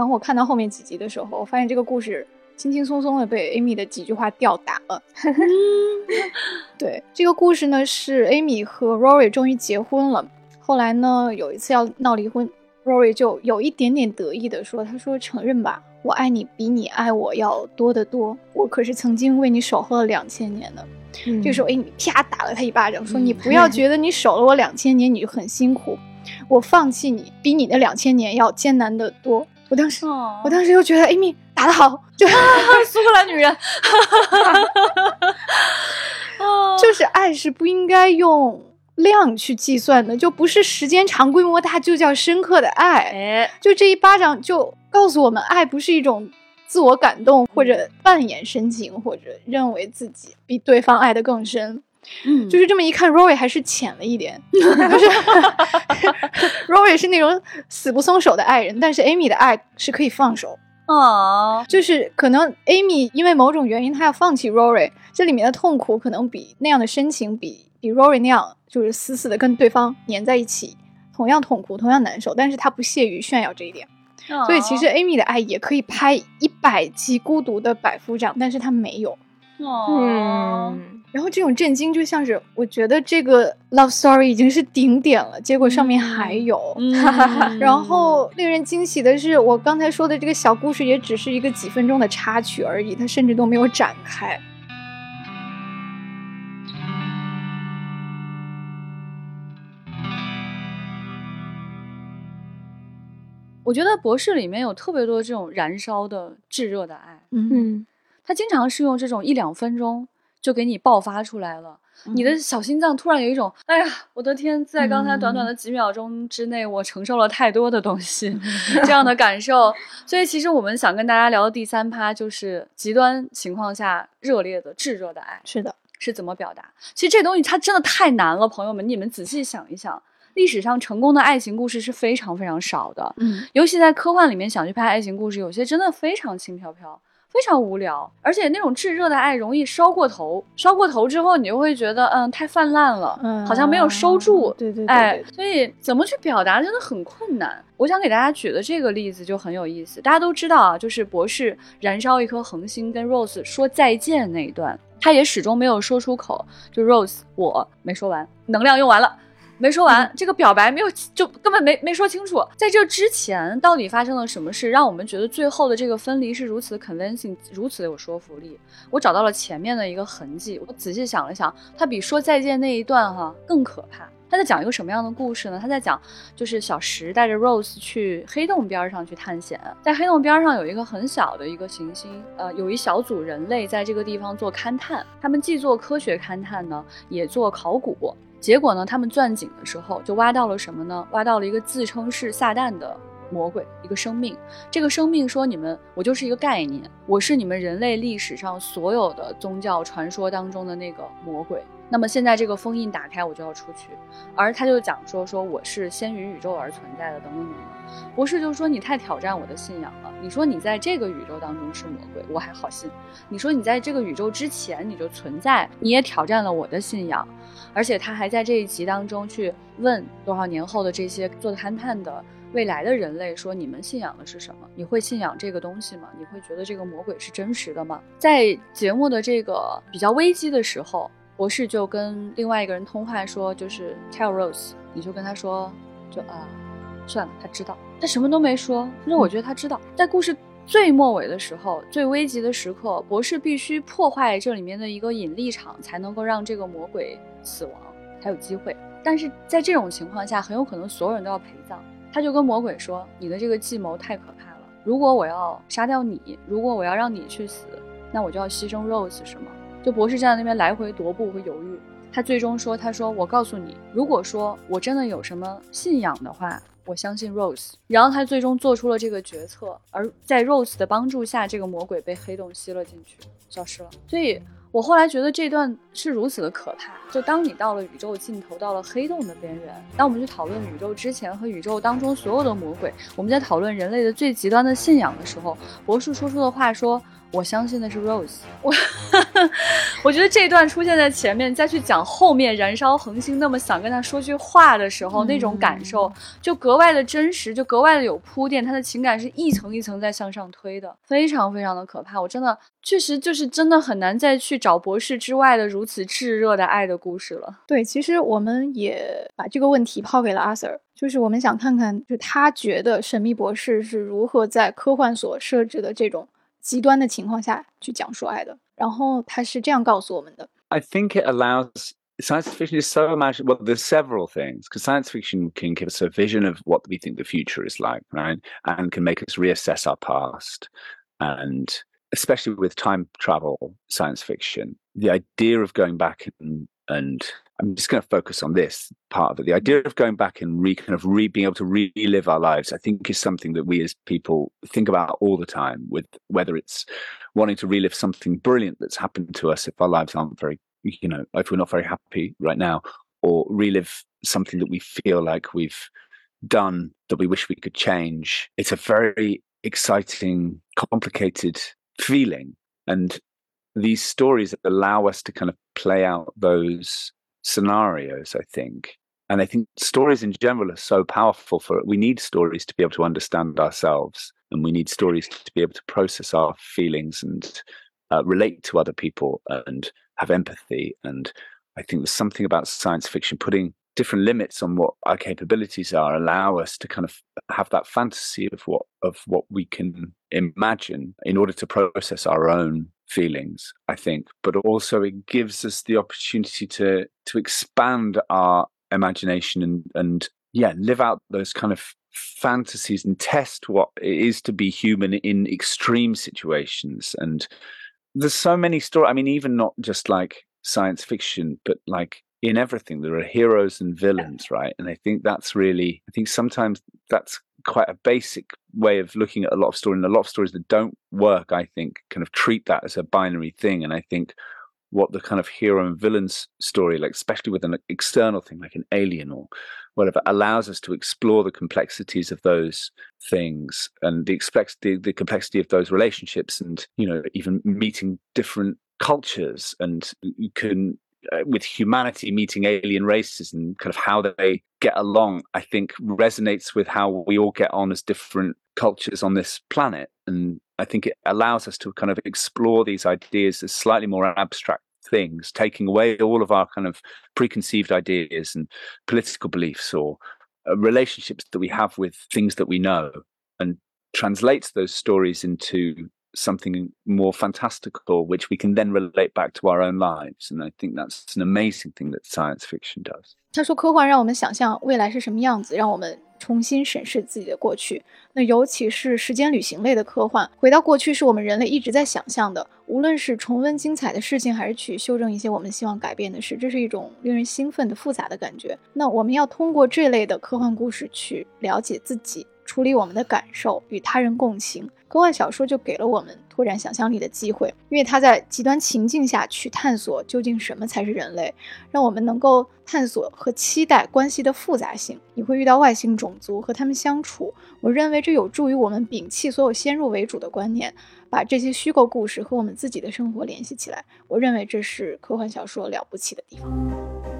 然后我看到后面几集的时候，我发现这个故事轻轻松松的被 Amy 的几句话吊打了。*laughs* 对，这个故事呢是 Amy 和 Rory 终于结婚了。后来呢，有一次要闹离婚，Rory 就有一点点得意的说：“他说承认吧，我爱你比你爱我要多得多。我可是曾经为你守候了两千年的。”嗯这个时候，Amy 啪打了他一巴掌，说：“你不要觉得你守了我两千年你就很辛苦，我放弃你比你的两千年要艰难得多。”我当时，哦我当时又觉得 Amy 打得好，就 *laughs* 苏格兰女人，*laughs* 哦 *laughs* 就是爱是不应该用量去计算的，就不是时间长、规模大就叫深刻的爱。哎，就这一巴掌就告诉我们，爱不是一种自我感动或者扮演深情，或者认为自己比对方爱得更深。嗯，就是这么一看，Rory 还是浅了一点，*laughs* 就是 *laughs* Rory 是那种死不松手的爱人，但是 Amy 的爱是可以放手。啊，就是可能 Amy 因为某种原因，她要放弃 Rory，这里面的痛苦可能比那样的深情，比比 Rory 那样就是死死的跟对方粘在一起，同样痛苦，同样难受，但是她不屑于炫耀这一点。所以其实 Amy 的爱也可以拍一百集孤独的百夫长，但是她没有。哦，嗯，然后这种震惊就像是，我觉得这个 love story 已经是顶点了，结果上面还有。嗯 *laughs* 然后令人惊喜的是，我刚才说的这个小故事也只是一个几分钟的插曲而已，它甚至都没有展开。我觉得博士里面有特别多这种燃烧的炙热的爱，嗯嗯他经常是用这种一两分钟就给你爆发出来了。你的小心脏突然有一种，哎呀，我的天，在刚才短短的几秒钟之内，我承受了太多的东西，*laughs* 这样的感受。所以，其实我们想跟大家聊的第三趴就是极端情况下热烈的炙热的爱，是的，是怎么表达？其实这东西它真的太难了，朋友们，你们仔细想一想。历史上成功的爱情故事是非常非常少的，嗯，尤其在科幻里面想去拍爱情故事，有些真的非常轻飘飘，非常无聊，而且那种炙热的爱容易烧过头，烧过头之后你就会觉得，嗯，太泛滥了，嗯，好像没有收住，对对对，哎，所以怎么去表达真的很困难。我想给大家举的这个例子就很有意思，大家都知道啊，就是博士燃烧一颗恒星跟 Rose 说再见那一段，他也始终没有说出口，就 Rose，我没说完，能量用完了。没说完，这个表白没有，就根本没没说清楚。在这之前，到底发生了什么事，让我们觉得最后的这个分离是如此的 convincing，如此的有说服力？我找到了前面的一个痕迹。我仔细想了想，它比说再见那一段哈更可怕。他在讲一个什么样的故事呢？他在讲，就是小石带着 Rose 去黑洞边上去探险，在黑洞边上有一个很小的一个行星，呃，有一小组人类在这个地方做勘探，他们既做科学勘探呢，也做考古。结果呢？他们钻井的时候就挖到了什么呢？挖到了一个自称是撒旦的魔鬼，一个生命。这个生命说：“你们，我就是一个概念，我是你们人类历史上所有的宗教传说当中的那个魔鬼。”那么现在这个封印打开，我就要出去。而他就讲说：“说我是先于宇宙而存在的，等等等等。”博士就说：“你太挑战我的信仰了。你说你在这个宇宙当中是魔鬼，我还好信。你说你在这个宇宙之前你就存在，你也挑战了我的信仰。”而且他还在这一集当中去问多少年后的这些做勘探的未来的人类说：“你们信仰的是什么？你会信仰这个东西吗？你会觉得这个魔鬼是真实的吗？”在节目的这个比较危机的时候，博士就跟另外一个人通话说：“就是 Tell Rose，你就跟他说，就啊，算了，他知道，他什么都没说。但是我觉得他知道，在故事最末尾的时候，最危急的时刻，博士必须破坏这里面的一个引力场，才能够让这个魔鬼。”死亡才有机会，但是在这种情况下，很有可能所有人都要陪葬。他就跟魔鬼说：“你的这个计谋太可怕了，如果我要杀掉你，如果我要让你去死，那我就要牺牲 Rose，是吗？”就博士站在那边来回踱步和犹豫。他最终说：“他说我告诉你，如果说我真的有什么信仰的话，我相信 Rose。”然后他最终做出了这个决策，而在 Rose 的帮助下，这个魔鬼被黑洞吸了进去，消失了。所以。我后来觉得这段是如此的可怕，就当你到了宇宙尽头，到了黑洞的边缘，当我们去讨论宇宙之前和宇宙当中所有的魔鬼，我们在讨论人类的最极端的信仰的时候，博士说出的话说。我相信的是 Rose，我 *laughs* 我觉得这段出现在前面，再去讲后面燃烧恒星那么想跟他说句话的时候，那种感受就格外的真实，就格外的有铺垫，他的情感是一层一层在向上推的，非常非常的可怕。我真的确实就是真的很难再去找博士之外的如此炙热的爱的故事了。对，其实我们也把这个问题抛给了阿 Sir，就是我们想看看，就他觉得神秘博士是如何在科幻所设置的这种。极端的情况下去讲述爱的。然后他是这样告诉我们的：I think it allows science fiction is so imagine. Well, there's several things because science fiction can give us a vision of what we think the future is like, right, and can make us reassess our past. And especially with time travel science fiction, the idea of going back and and I'm just going to focus on this part of it. The idea of going back and re kind of re being able to relive our lives, I think, is something that we as people think about all the time. With whether it's wanting to relive something brilliant that's happened to us if our lives aren't very, you know, if we're not very happy right now, or relive something that we feel like we've done that we wish we could change. It's a very exciting, complicated feeling, and these stories allow us to kind of play out those scenarios, I think. And I think stories in general are so powerful for it. We need stories to be able to understand ourselves, and we need stories to be able to process our feelings and uh, relate to other people and have empathy. And I think there's something about science fiction putting different limits on what our capabilities are, allow us to kind of have that fantasy of what of what we can imagine in order to process our own feelings, I think, but also it gives us the opportunity to to expand our imagination and and yeah, live out those kind of fantasies and test what it is to be human in extreme situations. And there's so many stories. I mean, even not just like science fiction, but like in everything, there are heroes and villains, right? And I think that's really, I think sometimes that's quite a basic way of looking at a lot of stories. And a lot of stories that don't work, I think, kind of treat that as a binary thing. And I think what the kind of hero and villain story, like especially with an external thing like an alien or whatever, allows us to explore the complexities of those things and the, the, the complexity of those relationships, and you know even meeting different cultures, and you can uh, with humanity meeting alien races and kind of how they get along, I think resonates with how we all get on as different cultures on this planet. And I think it allows us to kind of explore these ideas as slightly more abstract things, taking away all of our kind of preconceived ideas and political beliefs or uh, relationships that we have with things that we know and translates those stories into something more fantastical, which we can then relate back to our own lives. And I think that's an amazing thing that science fiction does. 他说，科幻让我们想象未来是什么样子，让我们重新审视自己的过去。那尤其是时间旅行类的科幻，回到过去是我们人类一直在想象的。无论是重温精彩的事情，还是去修正一些我们希望改变的事，这是一种令人兴奋的复杂的感觉。那我们要通过这类的科幻故事去了解自己。处理我们的感受，与他人共情。科幻小说就给了我们拓展想象力的机会，因为它在极端情境下去探索究竟什么才是人类，让我们能够探索和期待关系的复杂性。你会遇到外星种族和他们相处，我认为这有助于我们摒弃所有先入为主的观念，把这些虚构故事和我们自己的生活联系起来。我认为这是科幻小说了不起的地方。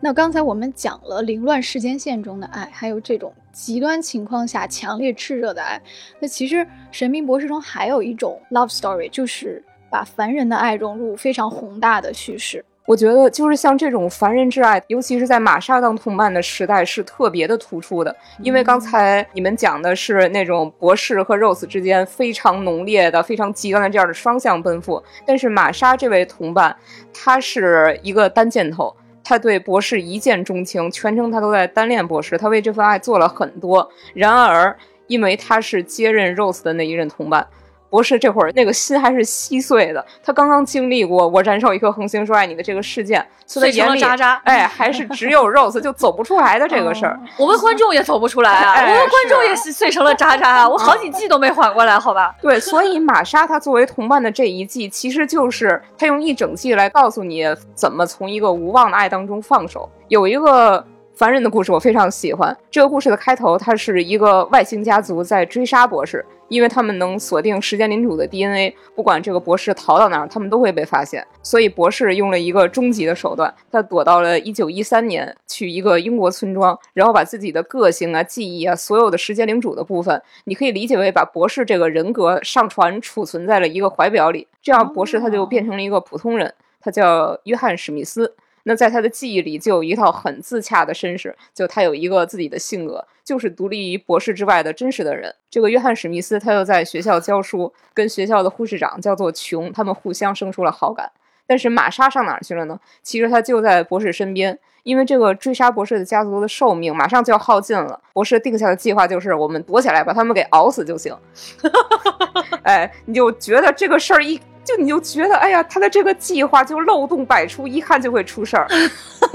那刚才我们讲了凌乱时间线中的爱，还有这种极端情况下强烈炽热的爱。那其实《神秘博士》中还有一种 love story，就是把凡人的爱融入非常宏大的叙事。我觉得就是像这种凡人之爱，尤其是在玛莎当同伴的时代是特别的突出的。因为刚才你们讲的是那种博士和 Rose 之间非常浓烈的、非常极端的这样的双向奔赴，但是玛莎这位同伴，他是一个单箭头。他对博士一见钟情，全程他都在单恋博士，他为这份爱做了很多。然而，因为他是接任 Rose 的那一任同伴。博士这会儿那个心还是稀碎的，他刚刚经历过我燃烧一颗恒星说爱你的这个事件，所以眼里渣渣，哎，还是只有 Rose 就走不出来的这个事儿。我们观众也走不出来啊，我们观众也是碎成了渣渣啊，我好几季都没缓过来，好吧？对，所以玛莎她作为同伴的这一季，其实就是她用一整季来告诉你怎么从一个无望的爱当中放手。有一个。凡人的故事我非常喜欢。这个故事的开头，它是一个外星家族在追杀博士，因为他们能锁定时间领主的 DNA，不管这个博士逃到哪儿，他们都会被发现。所以博士用了一个终极的手段，他躲到了1913年，去一个英国村庄，然后把自己的个性啊、记忆啊，所有的时间领主的部分，你可以理解为把博士这个人格上传储存在了一个怀表里，这样博士他就变成了一个普通人，他叫约翰史密斯。那在他的记忆里就有一套很自洽的身世，就他有一个自己的性格，就是独立于博士之外的真实的人。这个约翰史密斯他又在学校教书，跟学校的护士长叫做琼，他们互相生出了好感。但是玛莎上哪儿去了呢？其实他就在博士身边，因为这个追杀博士的家族的寿命马上就要耗尽了。博士定下的计划就是我们躲起来把他们给熬死就行。*laughs* 哎，你就觉得这个事儿一。就你就觉得，哎呀，他的这个计划就漏洞百出，一看就会出事儿，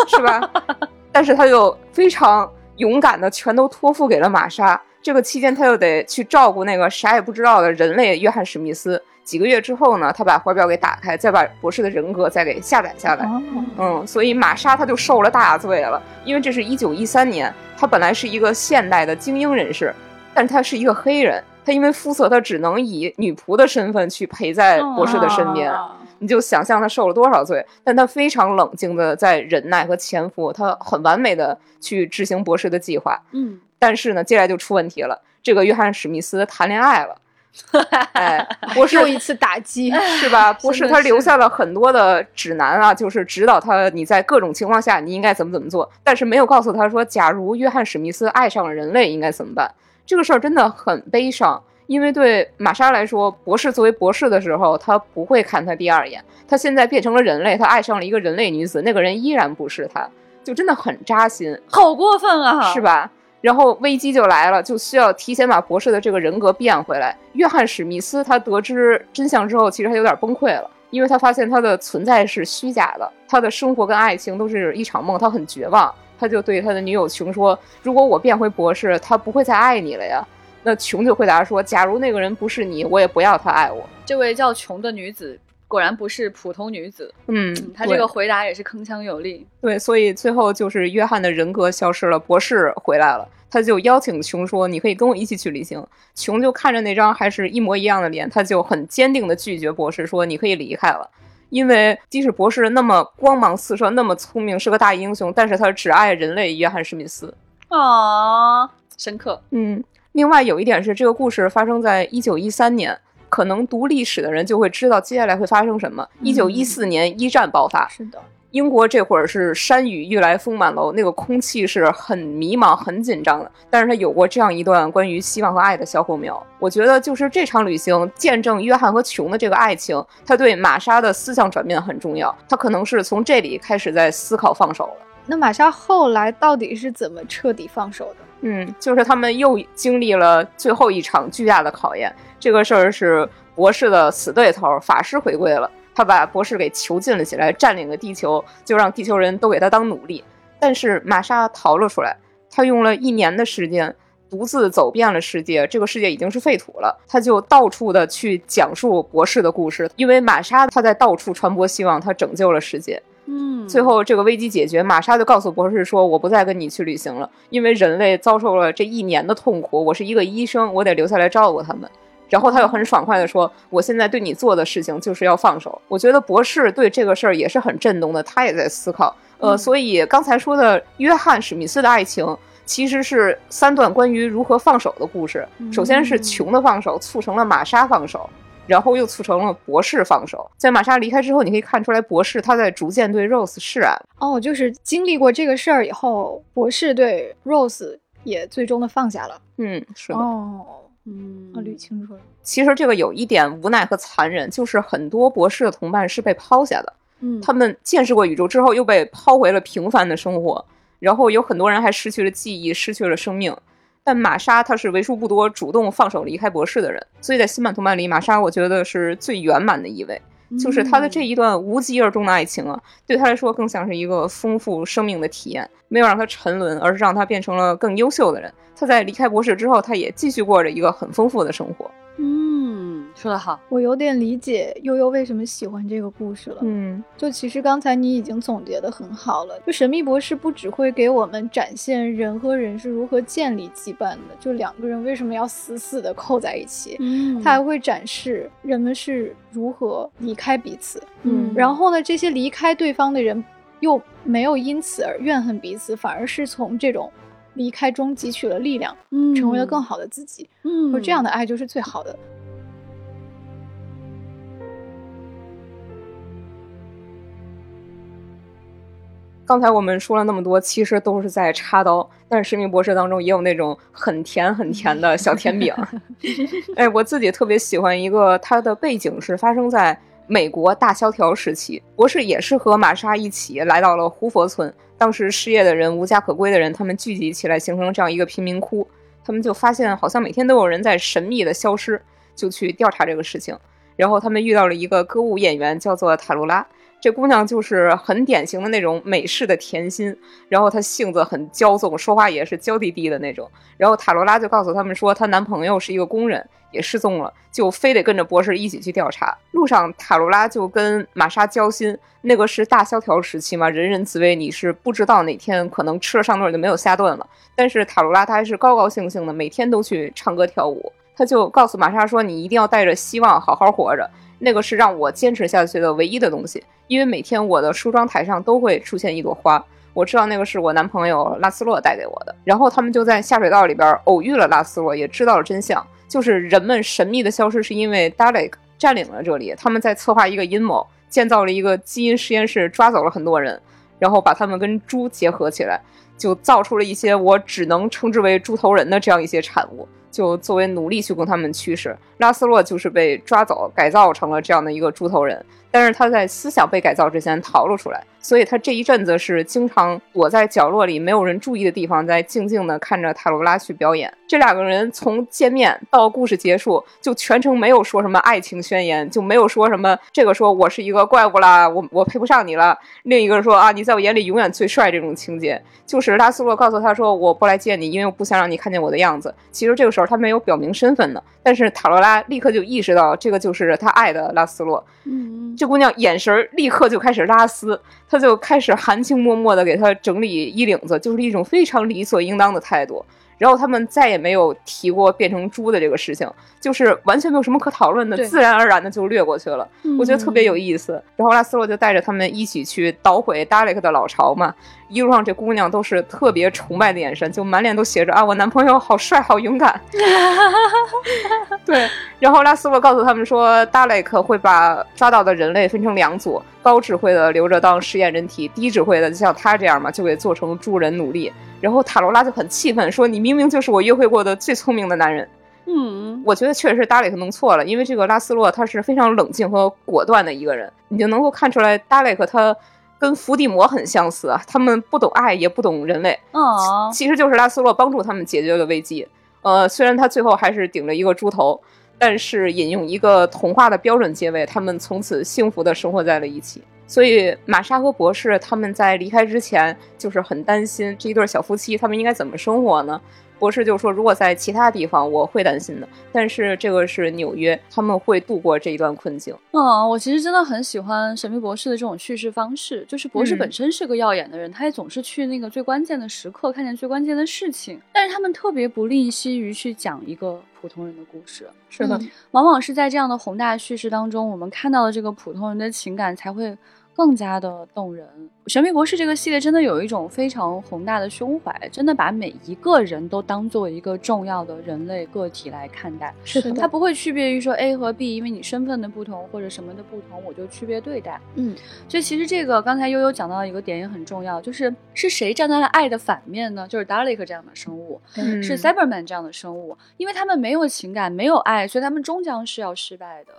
是吧？*laughs* 但是他又非常勇敢的全都托付给了玛莎。这个期间，他又得去照顾那个啥也不知道的人类约翰史密斯。几个月之后呢，他把怀表给打开，再把博士的人格再给下载下来。嗯，所以玛莎她就受了大罪了，因为这是一九一三年，她本来是一个现代的精英人士，但他是一个黑人。他因为肤色，他只能以女仆的身份去陪在博士的身边。你就想象他受了多少罪，但他非常冷静的在忍耐和潜伏，他很完美的去执行博士的计划。嗯，但是呢，接下来就出问题了。这个约翰史密斯谈恋爱了，*laughs* 哎，*laughs* 博士又一次打击是吧？博士他留下了很多的指南啊，就是指导他你在各种情况下你应该怎么怎么做，但是没有告诉他说，假如约翰史密斯爱上了人类应该怎么办。这个事儿真的很悲伤，因为对玛莎来说，博士作为博士的时候，他不会看他第二眼。他现在变成了人类，他爱上了一个人类女子，那个人依然不是他，就真的很扎心，好过分啊，是吧？然后危机就来了，就需要提前把博士的这个人格变回来。约翰史密斯他得知真相之后，其实他有点崩溃了，因为他发现他的存在是虚假的，他的生活跟爱情都是一场梦，他很绝望。他就对他的女友琼说：“如果我变回博士，他不会再爱你了呀。”那琼就回答说：“假如那个人不是你，我也不要他爱我。”这位叫琼的女子果然不是普通女子。嗯，她这个回答也是铿锵有力。对，所以最后就是约翰的人格消失了，博士回来了。他就邀请琼说：“你可以跟我一起去旅行。”琼就看着那张还是一模一样的脸，他就很坚定的拒绝博士说：“你可以离开了。”因为即使博士那么光芒四射，那么聪明，是个大英雄，但是他只爱人类约翰史密斯。啊，深刻。嗯，另外有一点是，这个故事发生在一九一三年，可能读历史的人就会知道接下来会发生什么。一九一四年一战爆发，是的。英国这会儿是山雨欲来风满楼，那个空气是很迷茫、很紧张的。但是他有过这样一段关于希望和爱的小火苗。我觉得就是这场旅行见证约翰和琼的这个爱情，他对玛莎的思想转变很重要。他可能是从这里开始在思考放手了。那玛莎后来到底是怎么彻底放手的？嗯，就是他们又经历了最后一场巨大的考验。这个事儿是博士的死对头法师回归了。他把博士给囚禁了起来，占领了地球，就让地球人都给他当奴隶。但是玛莎逃了出来，他用了一年的时间，独自走遍了世界。这个世界已经是废土了，他就到处的去讲述博士的故事。因为玛莎他在到处传播希望，他拯救了世界。嗯，最后这个危机解决，玛莎就告诉博士说：“我不再跟你去旅行了，因为人类遭受了这一年的痛苦。我是一个医生，我得留下来照顾他们。”然后他又很爽快的说：“我现在对你做的事情就是要放手。”我觉得博士对这个事儿也是很震动的，他也在思考。呃，所以刚才说的约翰史密斯的爱情，其实是三段关于如何放手的故事。首先是穷的放手，促成了玛莎放手，然后又促成了博士放手。在玛莎离开之后，你可以看出来，博士他在逐渐对 Rose 释然。哦，就是经历过这个事儿以后，博士对 Rose 也最终的放下了。嗯，是的。哦。嗯，我捋清楚了。其实这个有一点无奈和残忍，就是很多博士的同伴是被抛下的。嗯，他们见识过宇宙之后，又被抛回了平凡的生活。然后有很多人还失去了记忆，失去了生命。但玛莎她是为数不多主动放手离开博士的人，所以在新版同伴里，玛莎我觉得是最圆满的一位。就是他的这一段无疾而终的爱情啊，对他来说更像是一个丰富生命的体验，没有让他沉沦，而是让他变成了更优秀的人。他在离开博士之后，他也继续过着一个很丰富的生活。嗯，说得好，我有点理解悠悠为什么喜欢这个故事了。嗯，就其实刚才你已经总结的很好了。就神秘博士不只会给我们展现人和人是如何建立羁绊的，就两个人为什么要死死的扣在一起，嗯，他还会展示人们是如何离开彼此。嗯，然后呢，这些离开对方的人又没有因此而怨恨彼此，反而是从这种。离开中汲取了力量，嗯，成为了更好的自己，嗯，说这样的爱就是最好的。刚才我们说了那么多，其实都是在插刀，但是《神秘博士》当中也有那种很甜很甜的小甜饼。*laughs* 哎，我自己特别喜欢一个，它的背景是发生在美国大萧条时期，博士也是和玛莎一起来到了胡佛村。当时失业的人、无家可归的人，他们聚集起来，形成了这样一个贫民窟。他们就发现，好像每天都有人在神秘的消失，就去调查这个事情。然后他们遇到了一个歌舞演员，叫做塔露拉。这姑娘就是很典型的那种美式的甜心，然后她性子很骄纵，说话也是娇滴滴的那种。然后塔罗拉就告诉他们说，她男朋友是一个工人，也失踪了，就非得跟着博士一起去调查。路上，塔罗拉就跟玛莎交心，那个是大萧条时期嘛，人人自危，你是不知道哪天可能吃了上顿就没有下顿了。但是塔罗拉她还是高高兴兴的，每天都去唱歌跳舞。他就告诉玛莎说：“你一定要带着希望好好活着，那个是让我坚持下去的唯一的东西。因为每天我的梳妆台上都会出现一朵花，我知道那个是我男朋友拉斯洛带给我的。然后他们就在下水道里边偶遇了拉斯洛，也知道了真相，就是人们神秘的消失是因为 Dalek 占领了这里，他们在策划一个阴谋，建造了一个基因实验室，抓走了很多人，然后把他们跟猪结合起来，就造出了一些我只能称之为猪头人的这样一些产物。”就作为奴隶去供他们驱使，拉斯洛就是被抓走，改造成了这样的一个猪头人。但是他在思想被改造之前逃了出来，所以他这一阵子是经常躲在角落里没有人注意的地方，在静静的看着塔罗拉去表演。这两个人从见面到故事结束，就全程没有说什么爱情宣言，就没有说什么这个说我是一个怪物啦，我我配不上你了，另一个说啊你在我眼里永远最帅这种情节，就是拉斯洛告诉他说我不来见你，因为我不想让你看见我的样子。其实这个时候他没有表明身份呢，但是塔罗拉立刻就意识到这个就是他爱的拉斯洛。嗯，这姑娘眼神立刻就开始拉丝，她就开始含情脉脉的给他整理衣领子，就是一种非常理所应当的态度。然后他们再也没有提过变成猪的这个事情，就是完全没有什么可讨论的，自然而然的就略过去了。我觉得特别有意思。然后拉斯洛就带着他们一起去捣毁达雷克的老巢嘛，一路上这姑娘都是特别崇拜的眼神，就满脸都写着啊，我男朋友好帅，好勇敢。*laughs* 对，然后拉斯洛告诉他们说，达雷克会把抓到的人类分成两组，高智慧的留着当实验人体，低智慧的就像他这样嘛，就给做成助人努力。然后塔罗拉就很气愤，说：“你明明就是我约会过的最聪明的男人。”嗯，我觉得确实是达雷克弄错了，因为这个拉斯洛他是非常冷静和果断的一个人，你就能够看出来达雷克他跟伏地魔很相似啊，他们不懂爱，也不懂人类。哦，其实就是拉斯洛帮助他们解决了危机。呃，虽然他最后还是顶着一个猪头，但是引用一个童话的标准结尾，他们从此幸福的生活在了一起。所以玛莎和博士他们在离开之前就是很担心这一对小夫妻他们应该怎么生活呢？博士就说，如果在其他地方我会担心的，但是这个是纽约，他们会度过这一段困境。嗯，我其实真的很喜欢神秘博士的这种叙事方式，就是博士嗯本身是个耀眼的人，他也总是去那个最关键的时刻看见最关键的事情，但是他们特别不吝惜于去讲一个普通人的故事。是的，嗯往往是在这样的宏大叙事当中，我们看到的这个普通人的情感才会更加的动人。神秘博士这个系列真的有一种非常宏大的胸怀，真的把每一个人都当做一个重要的人类个体来看待。是的它不会区别于说 A 和 B，因为你身份的不同或者什么的不同，我就区别对待。嗯，所以其实这个刚才悠悠讲到一个点也很重要，就是是谁站在了爱的反面呢？就是 Dalek 这样的生物，嗯是 Cyberman 这样的生物，因为他们没有情感，没有爱，所以他们终将是要失败的。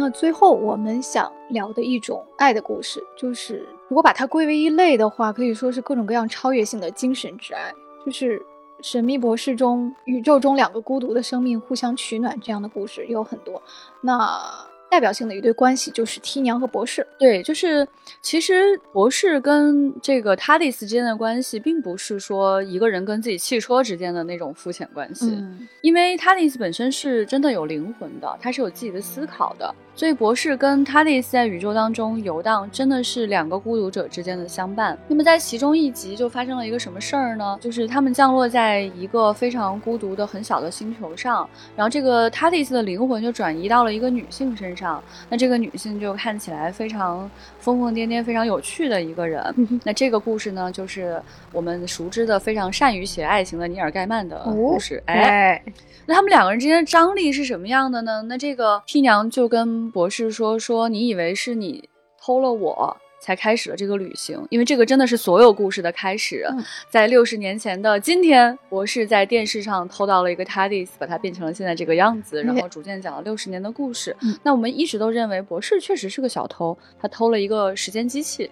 那最后我们想聊的一种爱的故事，就是如果把它归为一类的话，可以说是各种各样超越性的精神之爱，就是《神秘博士》中宇宙中两个孤独的生命互相取暖这样的故事也有很多。那代表性的一对关系就是梯娘和博士。对，就是其实博士跟这个 TARDIS 之间的关系，并不是说一个人跟自己汽车之间的那种肤浅关系，嗯因为 TARDIS 本身是真的有灵魂的，他是有自己的思考的，所以博士跟他的意思在宇宙当中游荡，真的是两个孤独者之间的相伴。那么在其中一集就发生了一个什么事儿呢？就是他们降落在一个非常孤独的很小的星球上，然后这个他的意思的灵魂就转移到了一个女性身上，那这个女性就看起来非常疯疯癫癫、非常有趣的一个人。那这个故事呢，就是我们熟知的非常善于写爱情的尼尔盖曼的故事。哎，哎，那他们两个人之间的张力是什么样的呢？那这个批娘就跟博士说：“说你以为是你偷了我。”才开始了这个旅行，因为这个真的是所有故事的开始。嗯在六十年前的今天，博士在电视上偷到了一个 TARDIS，把它变成了现在这个样子，然后逐渐讲了六十年的故事。嗯那我们一直都认为博士确实是个小偷，他偷了一个时间机器。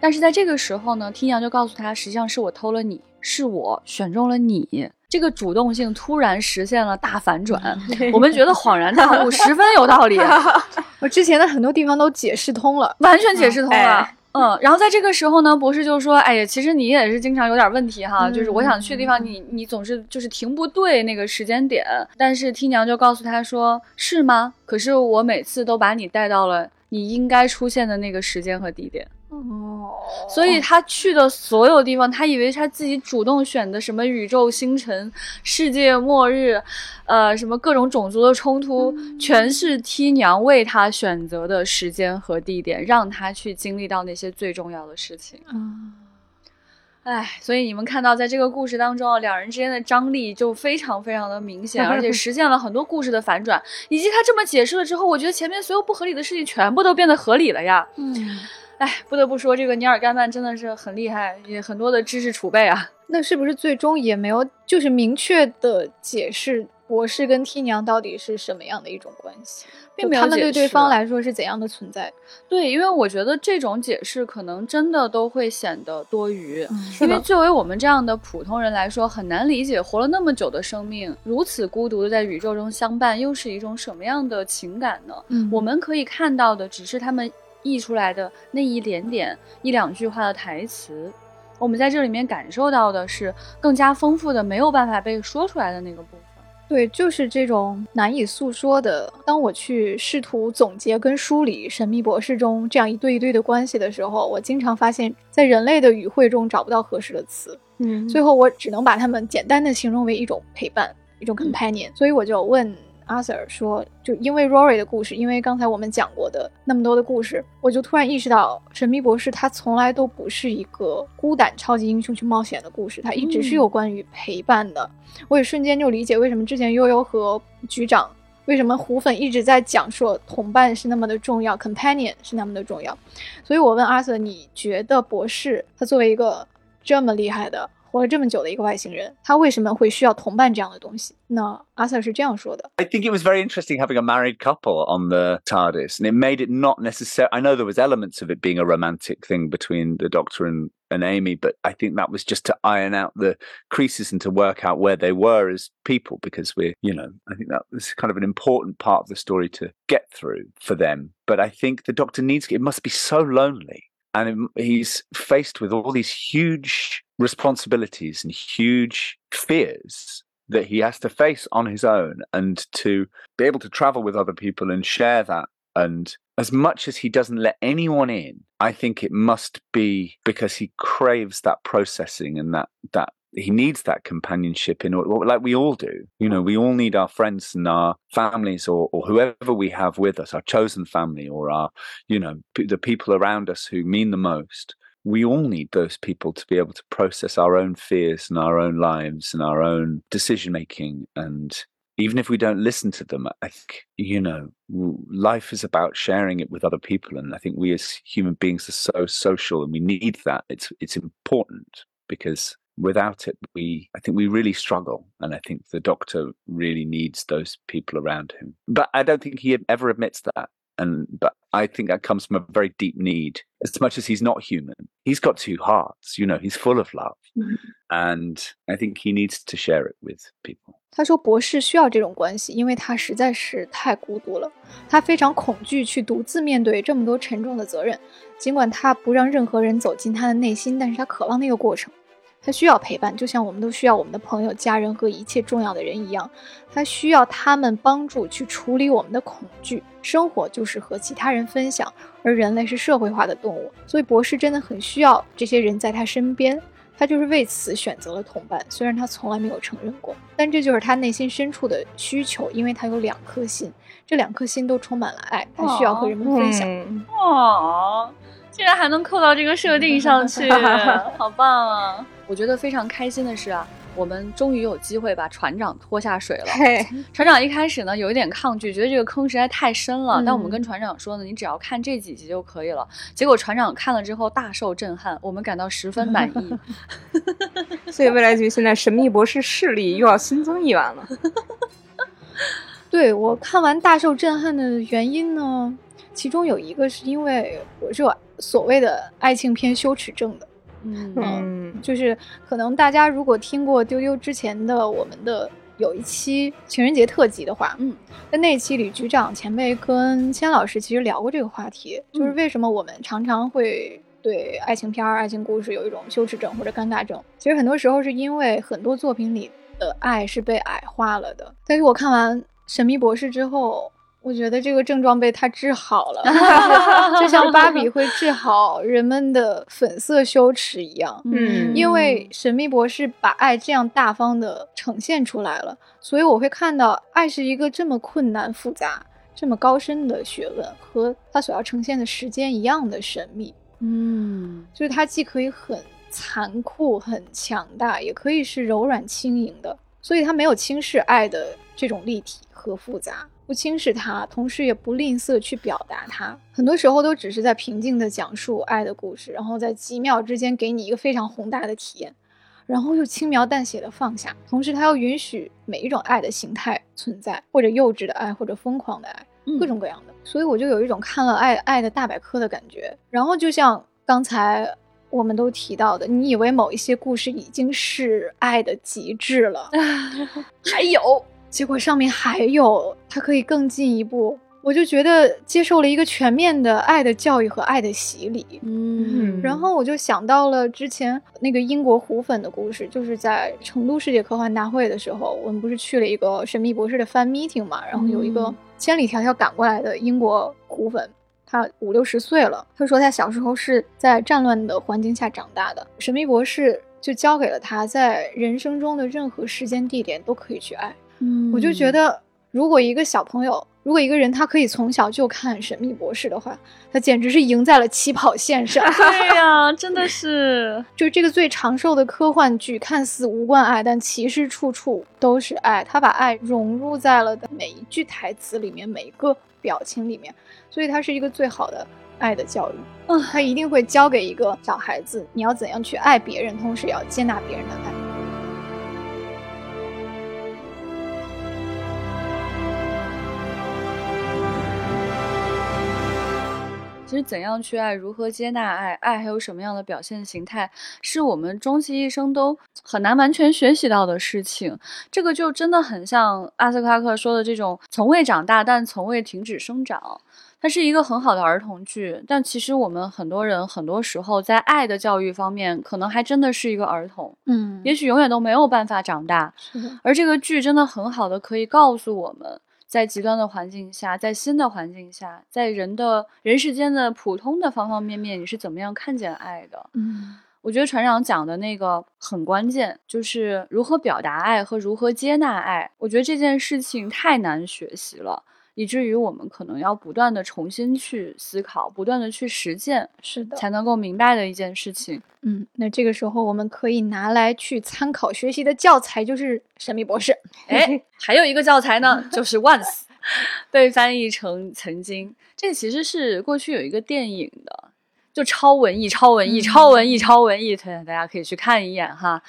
但是在这个时候呢，听阳就告诉他，实际上是我偷了你，是我选中了你。这个主动性突然实现了大反转，*laughs* 我们觉得恍然大悟，*laughs* 十分有道理，*laughs* 我之前的很多地方都解释通了。完全解释通了。哎嗯，然后在这个时候呢，博士就说：“哎呀，其实你也是经常有点问题哈，嗯就是我想去的地方你，你总是就是停不对那个时间点。”但是 T 娘就告诉他说：“是吗？可是我每次都把你带到了你应该出现的那个时间和地点。”哦，所以他去的所有地方，他以为他自己主动选的什么宇宙星辰、世界末日，呃，什么各种种族的冲突，全是梯娘为他选择的时间和地点，让他去经历到那些最重要的事情。嗯哎，所以你们看到，在这个故事当中啊，两人之间的张力就非常非常的明显，而且实现了很多故事的反转。以及他这么解释了之后，我觉得前面所有不合理的事情全部都变得合理了呀。嗯，哎，不得不说，这个尼尔盖曼真的是很厉害，也很多的知识储备啊。那是不是最终也没有就是明确的解释博士跟梯娘到底是什么样的一种关系，并没有他们对对方来说是怎样的存在？对，因为我觉得这种解释可能真的都会显得多余。因为作为我们这样的普通人来说，很难理解活了那么久的生命，如此孤独的在宇宙中相伴，又是一种什么样的情感呢？嗯我们可以看到的只是他们译出来的那一点点一两句话的台词，我们在这里面感受到的是更加丰富的、没有办法被说出来的那个部分。对，就是这种难以诉说的。当我去试图总结跟梳理《神秘博士》中这样一对一对的关系的时候，我经常发现，在人类的语汇中找不到合适的词，嗯最后我只能把它们简单的形容为一种陪伴，一种 companion。所以我就问 Arthur 说，就因为 Rory 的故事，因为刚才我们讲过的那么多的故事，我就突然意识到，神秘博士他从来都不是一个孤胆超级英雄去冒险的故事，他一直是有关于陪伴的。我也瞬间就理解为什么之前悠悠和局长。为什么胡粉一直在讲说同伴是那么的重要，companion 是那么的重要？所以我问阿 Sir，你觉得博士他作为一个这么厉害的、活了这么久的一个外星人，他为什么会需要同伴这样的东西？那阿 Sir 是这样说的： I think it was very interesting having a married couple on the TARDIS, and it made it not necessary. I know there was elements of it being a romantic thing between the Doctor and, and Amy, but I think that was just to iron out the creases and to work out where they were as people, because we're, you know, I think that was kind of an important part of the story to get through for them. But I think the Doctor needs it must be so lonely. and he's faced with all these huge responsibilities and huge fears that he has to face on his own and to be able to travel with other people and share that. And as much as he doesn't let anyone in, I think it must be because he craves that processing and that that he needs that companionship in order, like we all do. You know, we all need our friends and our families or, or whoever we have with us, our chosen family or our, you know, p- the people around us who mean the most. We all need those people to be able to process our own fears and our own lives and our own decision making and even if we don't listen to them i think you know life is about sharing it with other people. And i think we as human beings are so social and we need that. It's it's important because without it we i think we really struggle and i think the doctor really needs those people around him but i don't think he ever admits that and but I think that comes from a very deep need. As much as he's not human, he's got two hearts. You know, he's full of love, Mhm. and I think he needs to share it with people. 他说博士需要这种关系，因为他实在是太孤独了。他非常恐惧去独自面对这么多沉重的责任，尽管他不让任何人走进他的内心，但是他渴望那个过程。 他需要陪伴，就像我们都需要我们的朋友、家人和一切重要的人一样。他需要他们帮助去处理我们的恐惧。生活就是和其他人分享，而人类是社会化的动物，所以博士真的很需要这些人在他身边。他就是为此选择了同伴，虽然他从来没有承认过，但这就是他内心深处的需求，因为他有两颗心，这两颗心都充满了爱，他需要和人们分享。嗯哦，竟然还能扣到这个设定上去，*laughs* 好棒啊！我觉得非常开心的是啊，我们终于有机会把船长拖下水了。嘿，船长一开始呢有一点抗拒，觉得这个坑实在太深了。嗯但我们跟船长说呢，你只要看这几集就可以了。结果船长看了之后大受震撼，我们感到十分满意。*laughs* 所以未来局现在神秘博士势力又要新增一员了。*laughs* 对我看完大受震撼的原因呢，其中有一个是因为我是有所谓的爱情片羞耻症的，嗯嗯就是可能大家如果听过丢丢之前的我们的有一期情人节特辑的话，嗯，在那一期里，局长前辈跟千老师其实聊过这个话题，就是为什么我们常常会对爱情片儿、爱情故事有一种羞耻症或者尴尬症。其实很多时候是因为很多作品里的爱是被矮化了的。但是我看完《神秘博士》之后，我觉得这个症状被他治好了，*laughs* 就像芭比会治好人们的粉色羞耻一样。嗯因为神秘博士把爱这样大方的呈现出来了，所以我会看到爱是一个这么困难复杂、这么高深的学问，和他所要呈现的时间一样的神秘。嗯就是它既可以很残酷、很强大，也可以是柔软轻盈的，所以它没有轻视爱的这种立体和复杂，不轻视它，同时也不吝啬去表达它。很多时候都只是在平静的讲述爱的故事，然后在几秒之间给你一个非常宏大的体验。然后又轻描淡写的放下，同时他要允许每一种爱的形态存在，或者幼稚的爱，或者疯狂的爱，各种各样的。所以我就有一种看了爱爱的大百科的感觉。然后就像刚才我们都提到的，你以为某一些故事已经是爱的极致了，*laughs* 还有，结果上面还有，它可以更进一步。我就觉得接受了一个全面的爱的教育和爱的洗礼，嗯，然后我就想到了之前那个英国虎粉的故事，就是在成都世界科幻大会的时候，我们不是去了一个神秘博士的 fan meeting 嘛，然后有一个千里迢迢赶过来的英国虎粉，他五六十岁了，他说他小时候是在战乱的环境下长大的，神秘博士就教给了他在人生中的任何时间地点都可以去爱，嗯，我就觉得如果一个小朋友。如果一个人他可以从小就看《神秘博士》的话，他简直是赢在了起跑线上。*laughs* 对呀，真的 *laughs* 是，就这个最长寿的科幻剧，看似无关爱，但其实处处都是爱。他把爱融入在了每一句台词里面，每一个表情里面，所以它是一个最好的爱的教育。嗯，他一定会教给一个小孩子，你要怎样去爱别人，同时也要接纳别人的爱。其实怎样去爱，如何接纳爱，爱还有什么样的表现形态，是我们终其一生都很难完全学习到的事情。这个就真的很像阿瑟克拉克说的这种从未长大但从未停止生长。它是一个很好的儿童剧，但其实我们很多人很多时候在爱的教育方面，可能还真的是一个儿童。嗯，也许永远都没有办法长大。而这个剧真的很好的可以告诉我们。在极端的环境下，在新的环境下，在人的人世间的普通的方方面面，你是怎么样看见爱的？嗯，我觉得船长讲的那个很关键，就是如何表达爱和如何接纳爱。我觉得这件事情太难学习了。以至于我们可能要不断的重新去思考，不断的去实践，是的，才能够明白的一件事情。嗯，那这个时候我们可以拿来去参考学习的教材就是《神秘博士》。哎，*laughs* 还有一个教材呢，就是《Once》，被翻译成“曾经”。这其实是过去有一个电影的。就超文艺，超文艺，超文艺，超文艺，推荐大家可以去看一眼哈。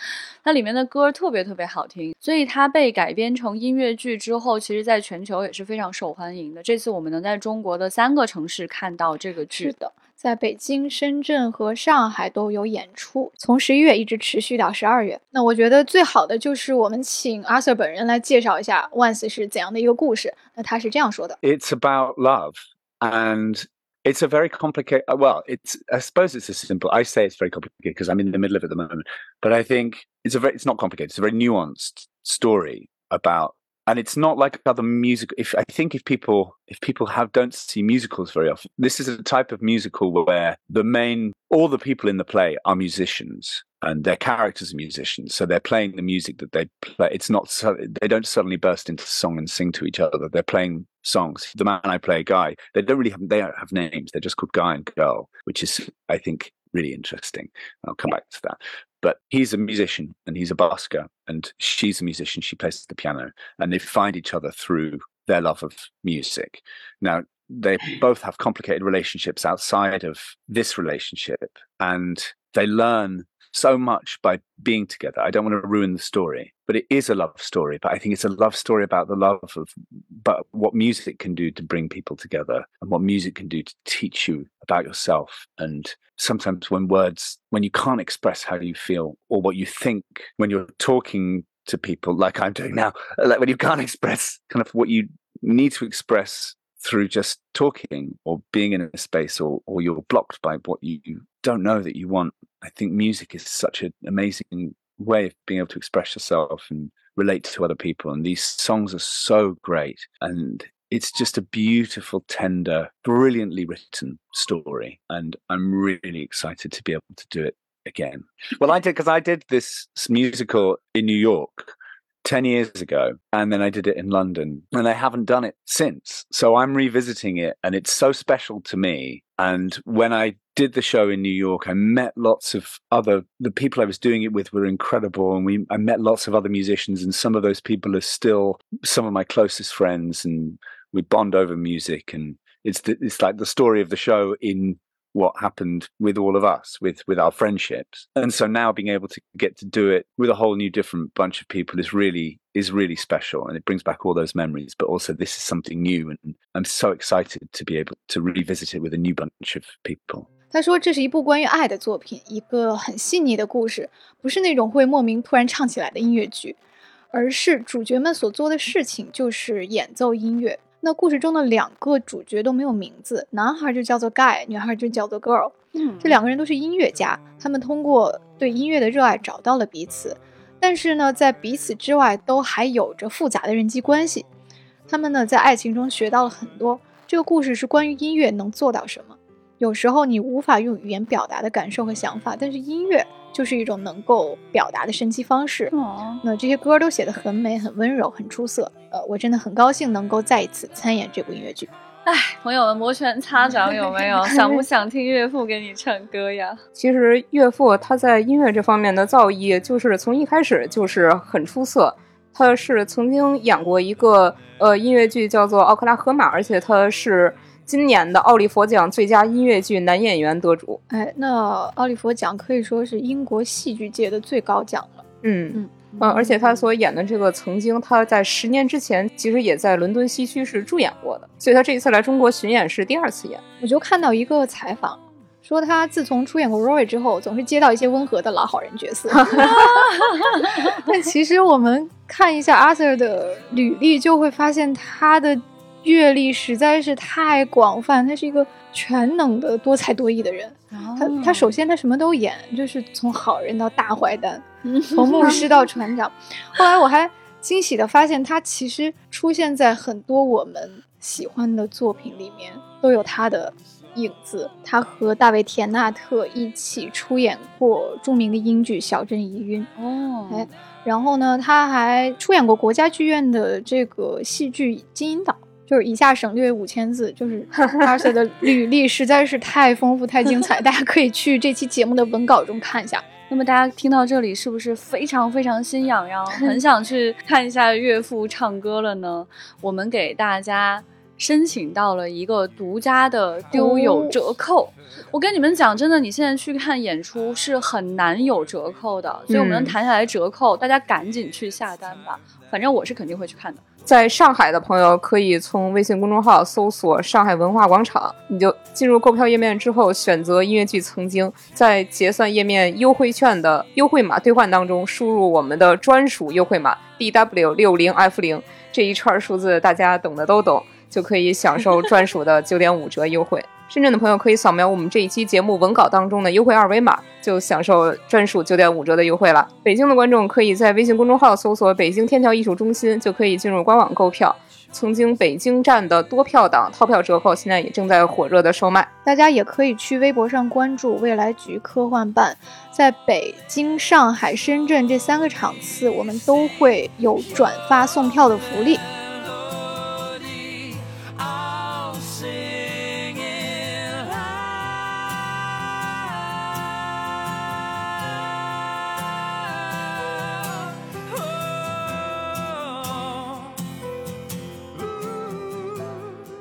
它里面的歌特别特别好听，所以它被改编成音乐剧之后，其实在全球也是非常受欢迎的。这次我们能在中国的三个城市看到这个剧的，在北京、深圳和上海都有演出，从十一月一直持续到十二月。那我觉得最好的就是我们请 Arthur 本人来介绍一下《Once》是怎样的一个故事。那他是这样说的：It's about love and it's a very complicated uh, well it's i suppose it's a simple i say it's very complicated because i'm in the middle of it at the moment but i think it's a very it's not complicated it's a very nuanced story about and it's not like other music if i think if people if people have don't see musicals very often this is a type of musical where the main all the people in the play are musicians and their characters are musicians. So they're playing the music that they play. It's not they don't suddenly burst into song and sing to each other. They're playing songs. The man i play guy they don't really have they don't have names. They're just called guy and girl which is i think really interesting. I'll come back to that but he's a musician and he's a busker and she's a musician she plays the piano and they find each other through their love of music. Now they both have complicated relationships outside of this relationship and they learn so much by being together. I don't want to ruin the story, but it is a love story. But I think it's a love story about the love of, but what music can do to bring people together and what music can do to teach you about yourself. And sometimes when words, when you can't express how you feel or what you think when you're talking to people, like I'm doing now, like when you can't *laughs* express kind of what you need to express through just talking or being in a space or, or you're blocked by what you don't know that you want. I think music is such an amazing way of being able to express yourself and relate to other people. And these songs are so great. And it's just a beautiful, tender, brilliantly written story. And I'm really excited to be able to do it again. Well, I did because I did this musical in New York 10 years ago and then I did it in London and I haven't done it since. So I'm revisiting it and it's so special to me. And when I did the show in New York, I met lots of other the people I was doing it with were incredible and we I met lots of other musicians and some of those people are still some of my closest friends and we bond over music and it's the, it's like the story of the show in what happened with all of us, with with our friendships. And so now being able to get to do it with a whole new different bunch of people is really is really special and it brings back all those memories. But also this is something new and I'm so excited to be able to revisit it with a new bunch of people. 他说：“这是一部关于爱的作品，一个很细腻的故事，不是那种会莫名突然唱起来的音乐剧，而是主角们所做的事情就是演奏音乐。 那故事中的两个主角都没有名字，男孩就叫做 Guy，女孩就叫做 Girl。嗯这两个人都是音乐家，他们通过对音乐的热爱找到了彼此，但是呢，在彼此之外都还有着复杂的人际关系。他们呢，在爱情中学到了很多。这个故事是关于音乐能做到什么。有时候你无法用语言表达的感受和想法，但是音乐就是一种能够表达的神奇方式。哦，那这些歌都写得很美、很温柔、很出色。呃，我真的很高兴能够再一次参演这部音乐剧。哎，朋友们摩拳擦 *laughs* 掌有没有？想不想听岳父给你唱歌呀？*laughs* 其实岳父他在音乐这方面的造诣，就是从一开始就是很出色。他是曾经演过一个呃音乐剧叫做《奥克拉荷马》，而且他是今年的奥利佛奖最佳音乐剧男演员得主。哎，那奥利佛奖可以说是英国戏剧界的最高奖了。嗯嗯嗯，而且他所演的这个曾经他在十年之前其实也在伦敦西区是驻演过的，所以他这一次来中国巡演是第二次演。我就看到一个采访，说他自从出演过 Rory 之后，总是接到一些温和的老好人角色。*laughs* *laughs* 但其实我们看一下 Arthur 的履历，就会发现他的阅历实在是太广泛，他是一个全能的、多才多艺的人。他他首先他什么都演，就是从好人到大坏蛋，从牧师到船长。后来我还惊喜的发现，他其实出现在很多我们喜欢的作品里面，都有他的影子。他和大卫·田纳特一起出演过著名的英剧《小镇疑云》，哦，哎，然后呢，他还出演过国家剧院的这个戏剧《金银岛》。就是一下省略五千字，就是 *laughs* Arthur 的履历实在是太丰富、太精彩，*laughs* 大家可以去这期节目的文稿中看一下。那么大家听到这里是不是非常非常心痒痒，很想去 *laughs* 看一下岳父唱歌了呢？我们给大家申请到了一个独家的丢友折扣。我跟你们讲，真的，你现在去看演出是很难有折扣的，所以我们能谈下来折扣，大家赶紧去下单吧。反正我是肯定会去看的。在上海的朋友可以从微信公众号搜索“上海文化广场”，你就进入购票页面之后，选择音乐剧《曾经》，在结算页面优惠券的优惠码兑换当中，输入我们的专属优惠码 D W 六零 F 零这一串数字，大家懂的都懂，就可以享受专属的九点五折优惠。深圳的朋友可以扫描我们这一期节目文稿当中的优惠二维码，就享受专属九点五折的优惠了。北京的观众可以在微信公众号搜索“北京天桥艺术中心”，就可以进入官网购票。曾经北京站的多票档套票折扣现在也正在火热的售卖。大家也可以去微博上关注未来局科幻办，在北京、上海、深圳这三个场次，我们都会有转发送票的福利。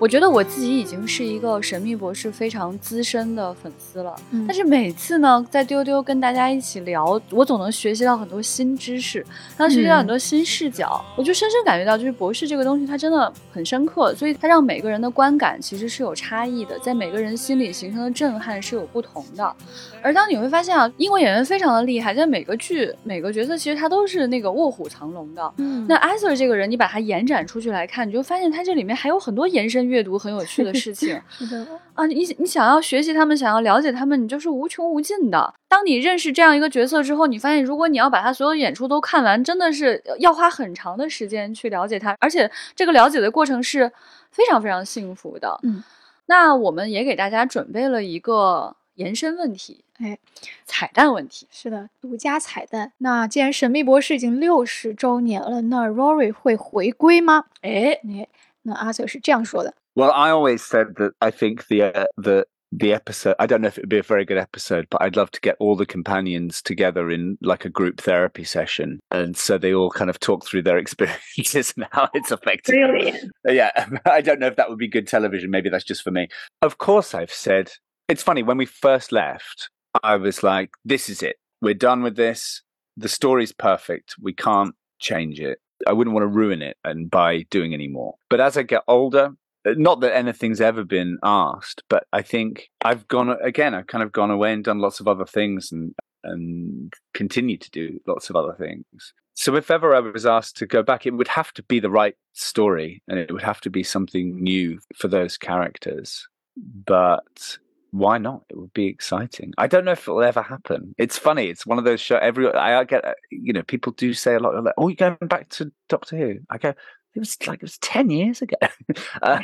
我觉得我自己已经是一个神秘博士非常资深的粉丝了，嗯但是每次呢，在丢丢跟大家一起聊，我总能学习到很多新知识，能学习到很多新视角。我就深深感觉到，就是博士这个东西，它真的很深刻，所以它让每个人的观感其实是有差异的，在每个人心里形成的震撼是有不同的。而当你会发现啊，英国演员非常的厉害，在每个剧每个角色其实他都是那个卧虎藏龙的。嗯那 Arthur 这个人，你把他延展出去来看，你就发现他这里面还有很多延伸阅读很有趣的事情 *laughs* 是的，啊！你你想要学习他们，想要了解他们，你就是无穷无尽的。当你认识这样一个角色之后，你发现如果你要把他所有演出都看完，真的是要花很长的时间去了解他，而且这个了解的过程是非常非常幸福的。嗯，那我们也给大家准备了一个延伸问题，哎，彩蛋问题。是的，独家彩蛋。那既然神秘博士已经六十周年了，那 Rory 会回归吗？哎，哎，那 Arthur 是这样说的。Well, I always said that I think the uh, the the episode. I don't know if it would be a very good episode, but I'd love to get all the companions together in like a group therapy session, and so they all kind of talk through their *laughs* experiences and how it's affected. them. Brilliant. Yeah, *laughs* I don't know if that would be good television. Maybe that's just for me. Of course, I've said it's funny when we first left, I was like, "This is it. We're done with this. The story's perfect. We can't change it. I wouldn't want to ruin it and by doing any more." But as I get older, uh, not that anything's ever been asked, but I think I've gone again. I've kind of gone away and done lots of other things and and continue to do lots of other things. So if ever I was asked to go back, it would have to be the right story and it would have to be something new for those characters. But why not? It would be exciting. I don't know if it'll ever happen. It's funny. It's one of those shows. Every I get, uh, you know, people do say a lot. Like, oh, you're going back to Doctor Who? I go. It was like it was ten years ago, *laughs* uh,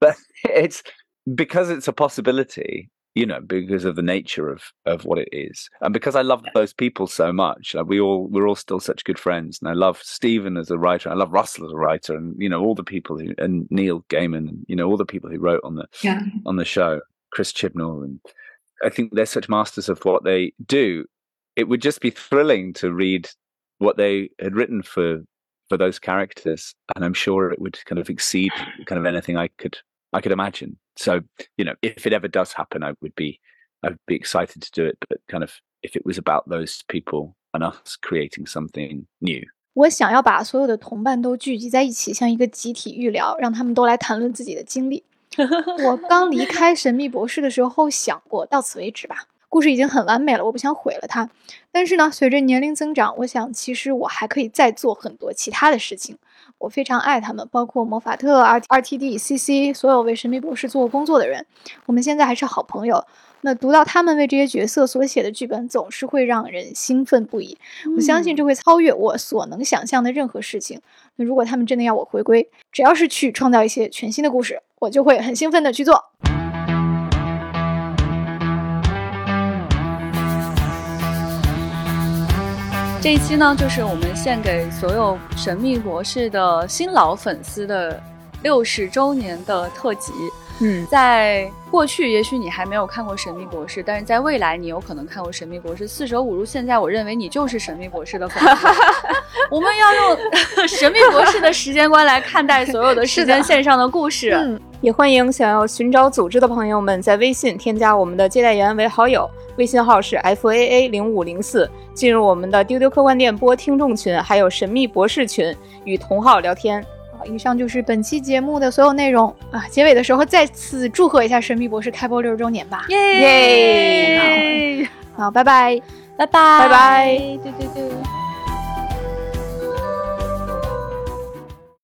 but it's because it's a possibility. You know, because of the nature of of what it is, and because I love those people so much. Like we all we're all still such good friends, and I love Stephen as a writer. I love Russell as a writer, and you know all the people who and Neil Gaiman, and you know all the people who wrote on the Yeah. on the show, Chris Chibnall, and I think they're such masters of what they do. It would just be thrilling to read what they had written for for those characters, and I'm sure it would kind of exceed kind of anything I could I could imagine. So you know, if it ever does happen, I would be I would be excited to do it. But kind of if it was about those people and us creating something new, 我想要把所有的同伴都聚集在一起，像一个集体预聊，让他们都来谈论自己的经历。我刚离开神秘博士的时候想过，到此为止吧， *laughs* 故事已经很完美了，我不想毁了它。但是呢，随着年龄增长，我想其实我还可以再做很多其他的事情。我非常爱他们，包括魔法特、R R T D、C C，所有为神秘博士做过工作的人，我们现在还是好朋友。那读到他们为这些角色所写的剧本，总是会让人兴奋不已。我相信这会超越我所能想象的任何事情。那如果他们真的要我回归，只要是去创造一些全新的故事，我就会很兴奋的去做。这一期呢，就是我们献给所有《神秘博士》的新老粉丝的六十周年的特辑。嗯，在过去，也许你还没有看过《神秘博士》，但是在未来，你有可能看过《神秘博士》。四舍五入，现在我认为你就是《神秘博士》的粉丝。*laughs* 我们要用《神秘博士》的时间观来看待所有的时间线上的故事。嗯，也欢迎想要寻找组织的朋友们在微信添加我们的接待员为好友，微信号是 f a a 零五零四，进入我们的丢丢科幻电波听众群，还有神秘博士群，与同号聊天。好，以上就是本期节目的所有内容啊。结尾的时候再次祝贺一下《神秘博士》开播六十周年吧。耶！好，拜拜。拜拜，拜拜对对对。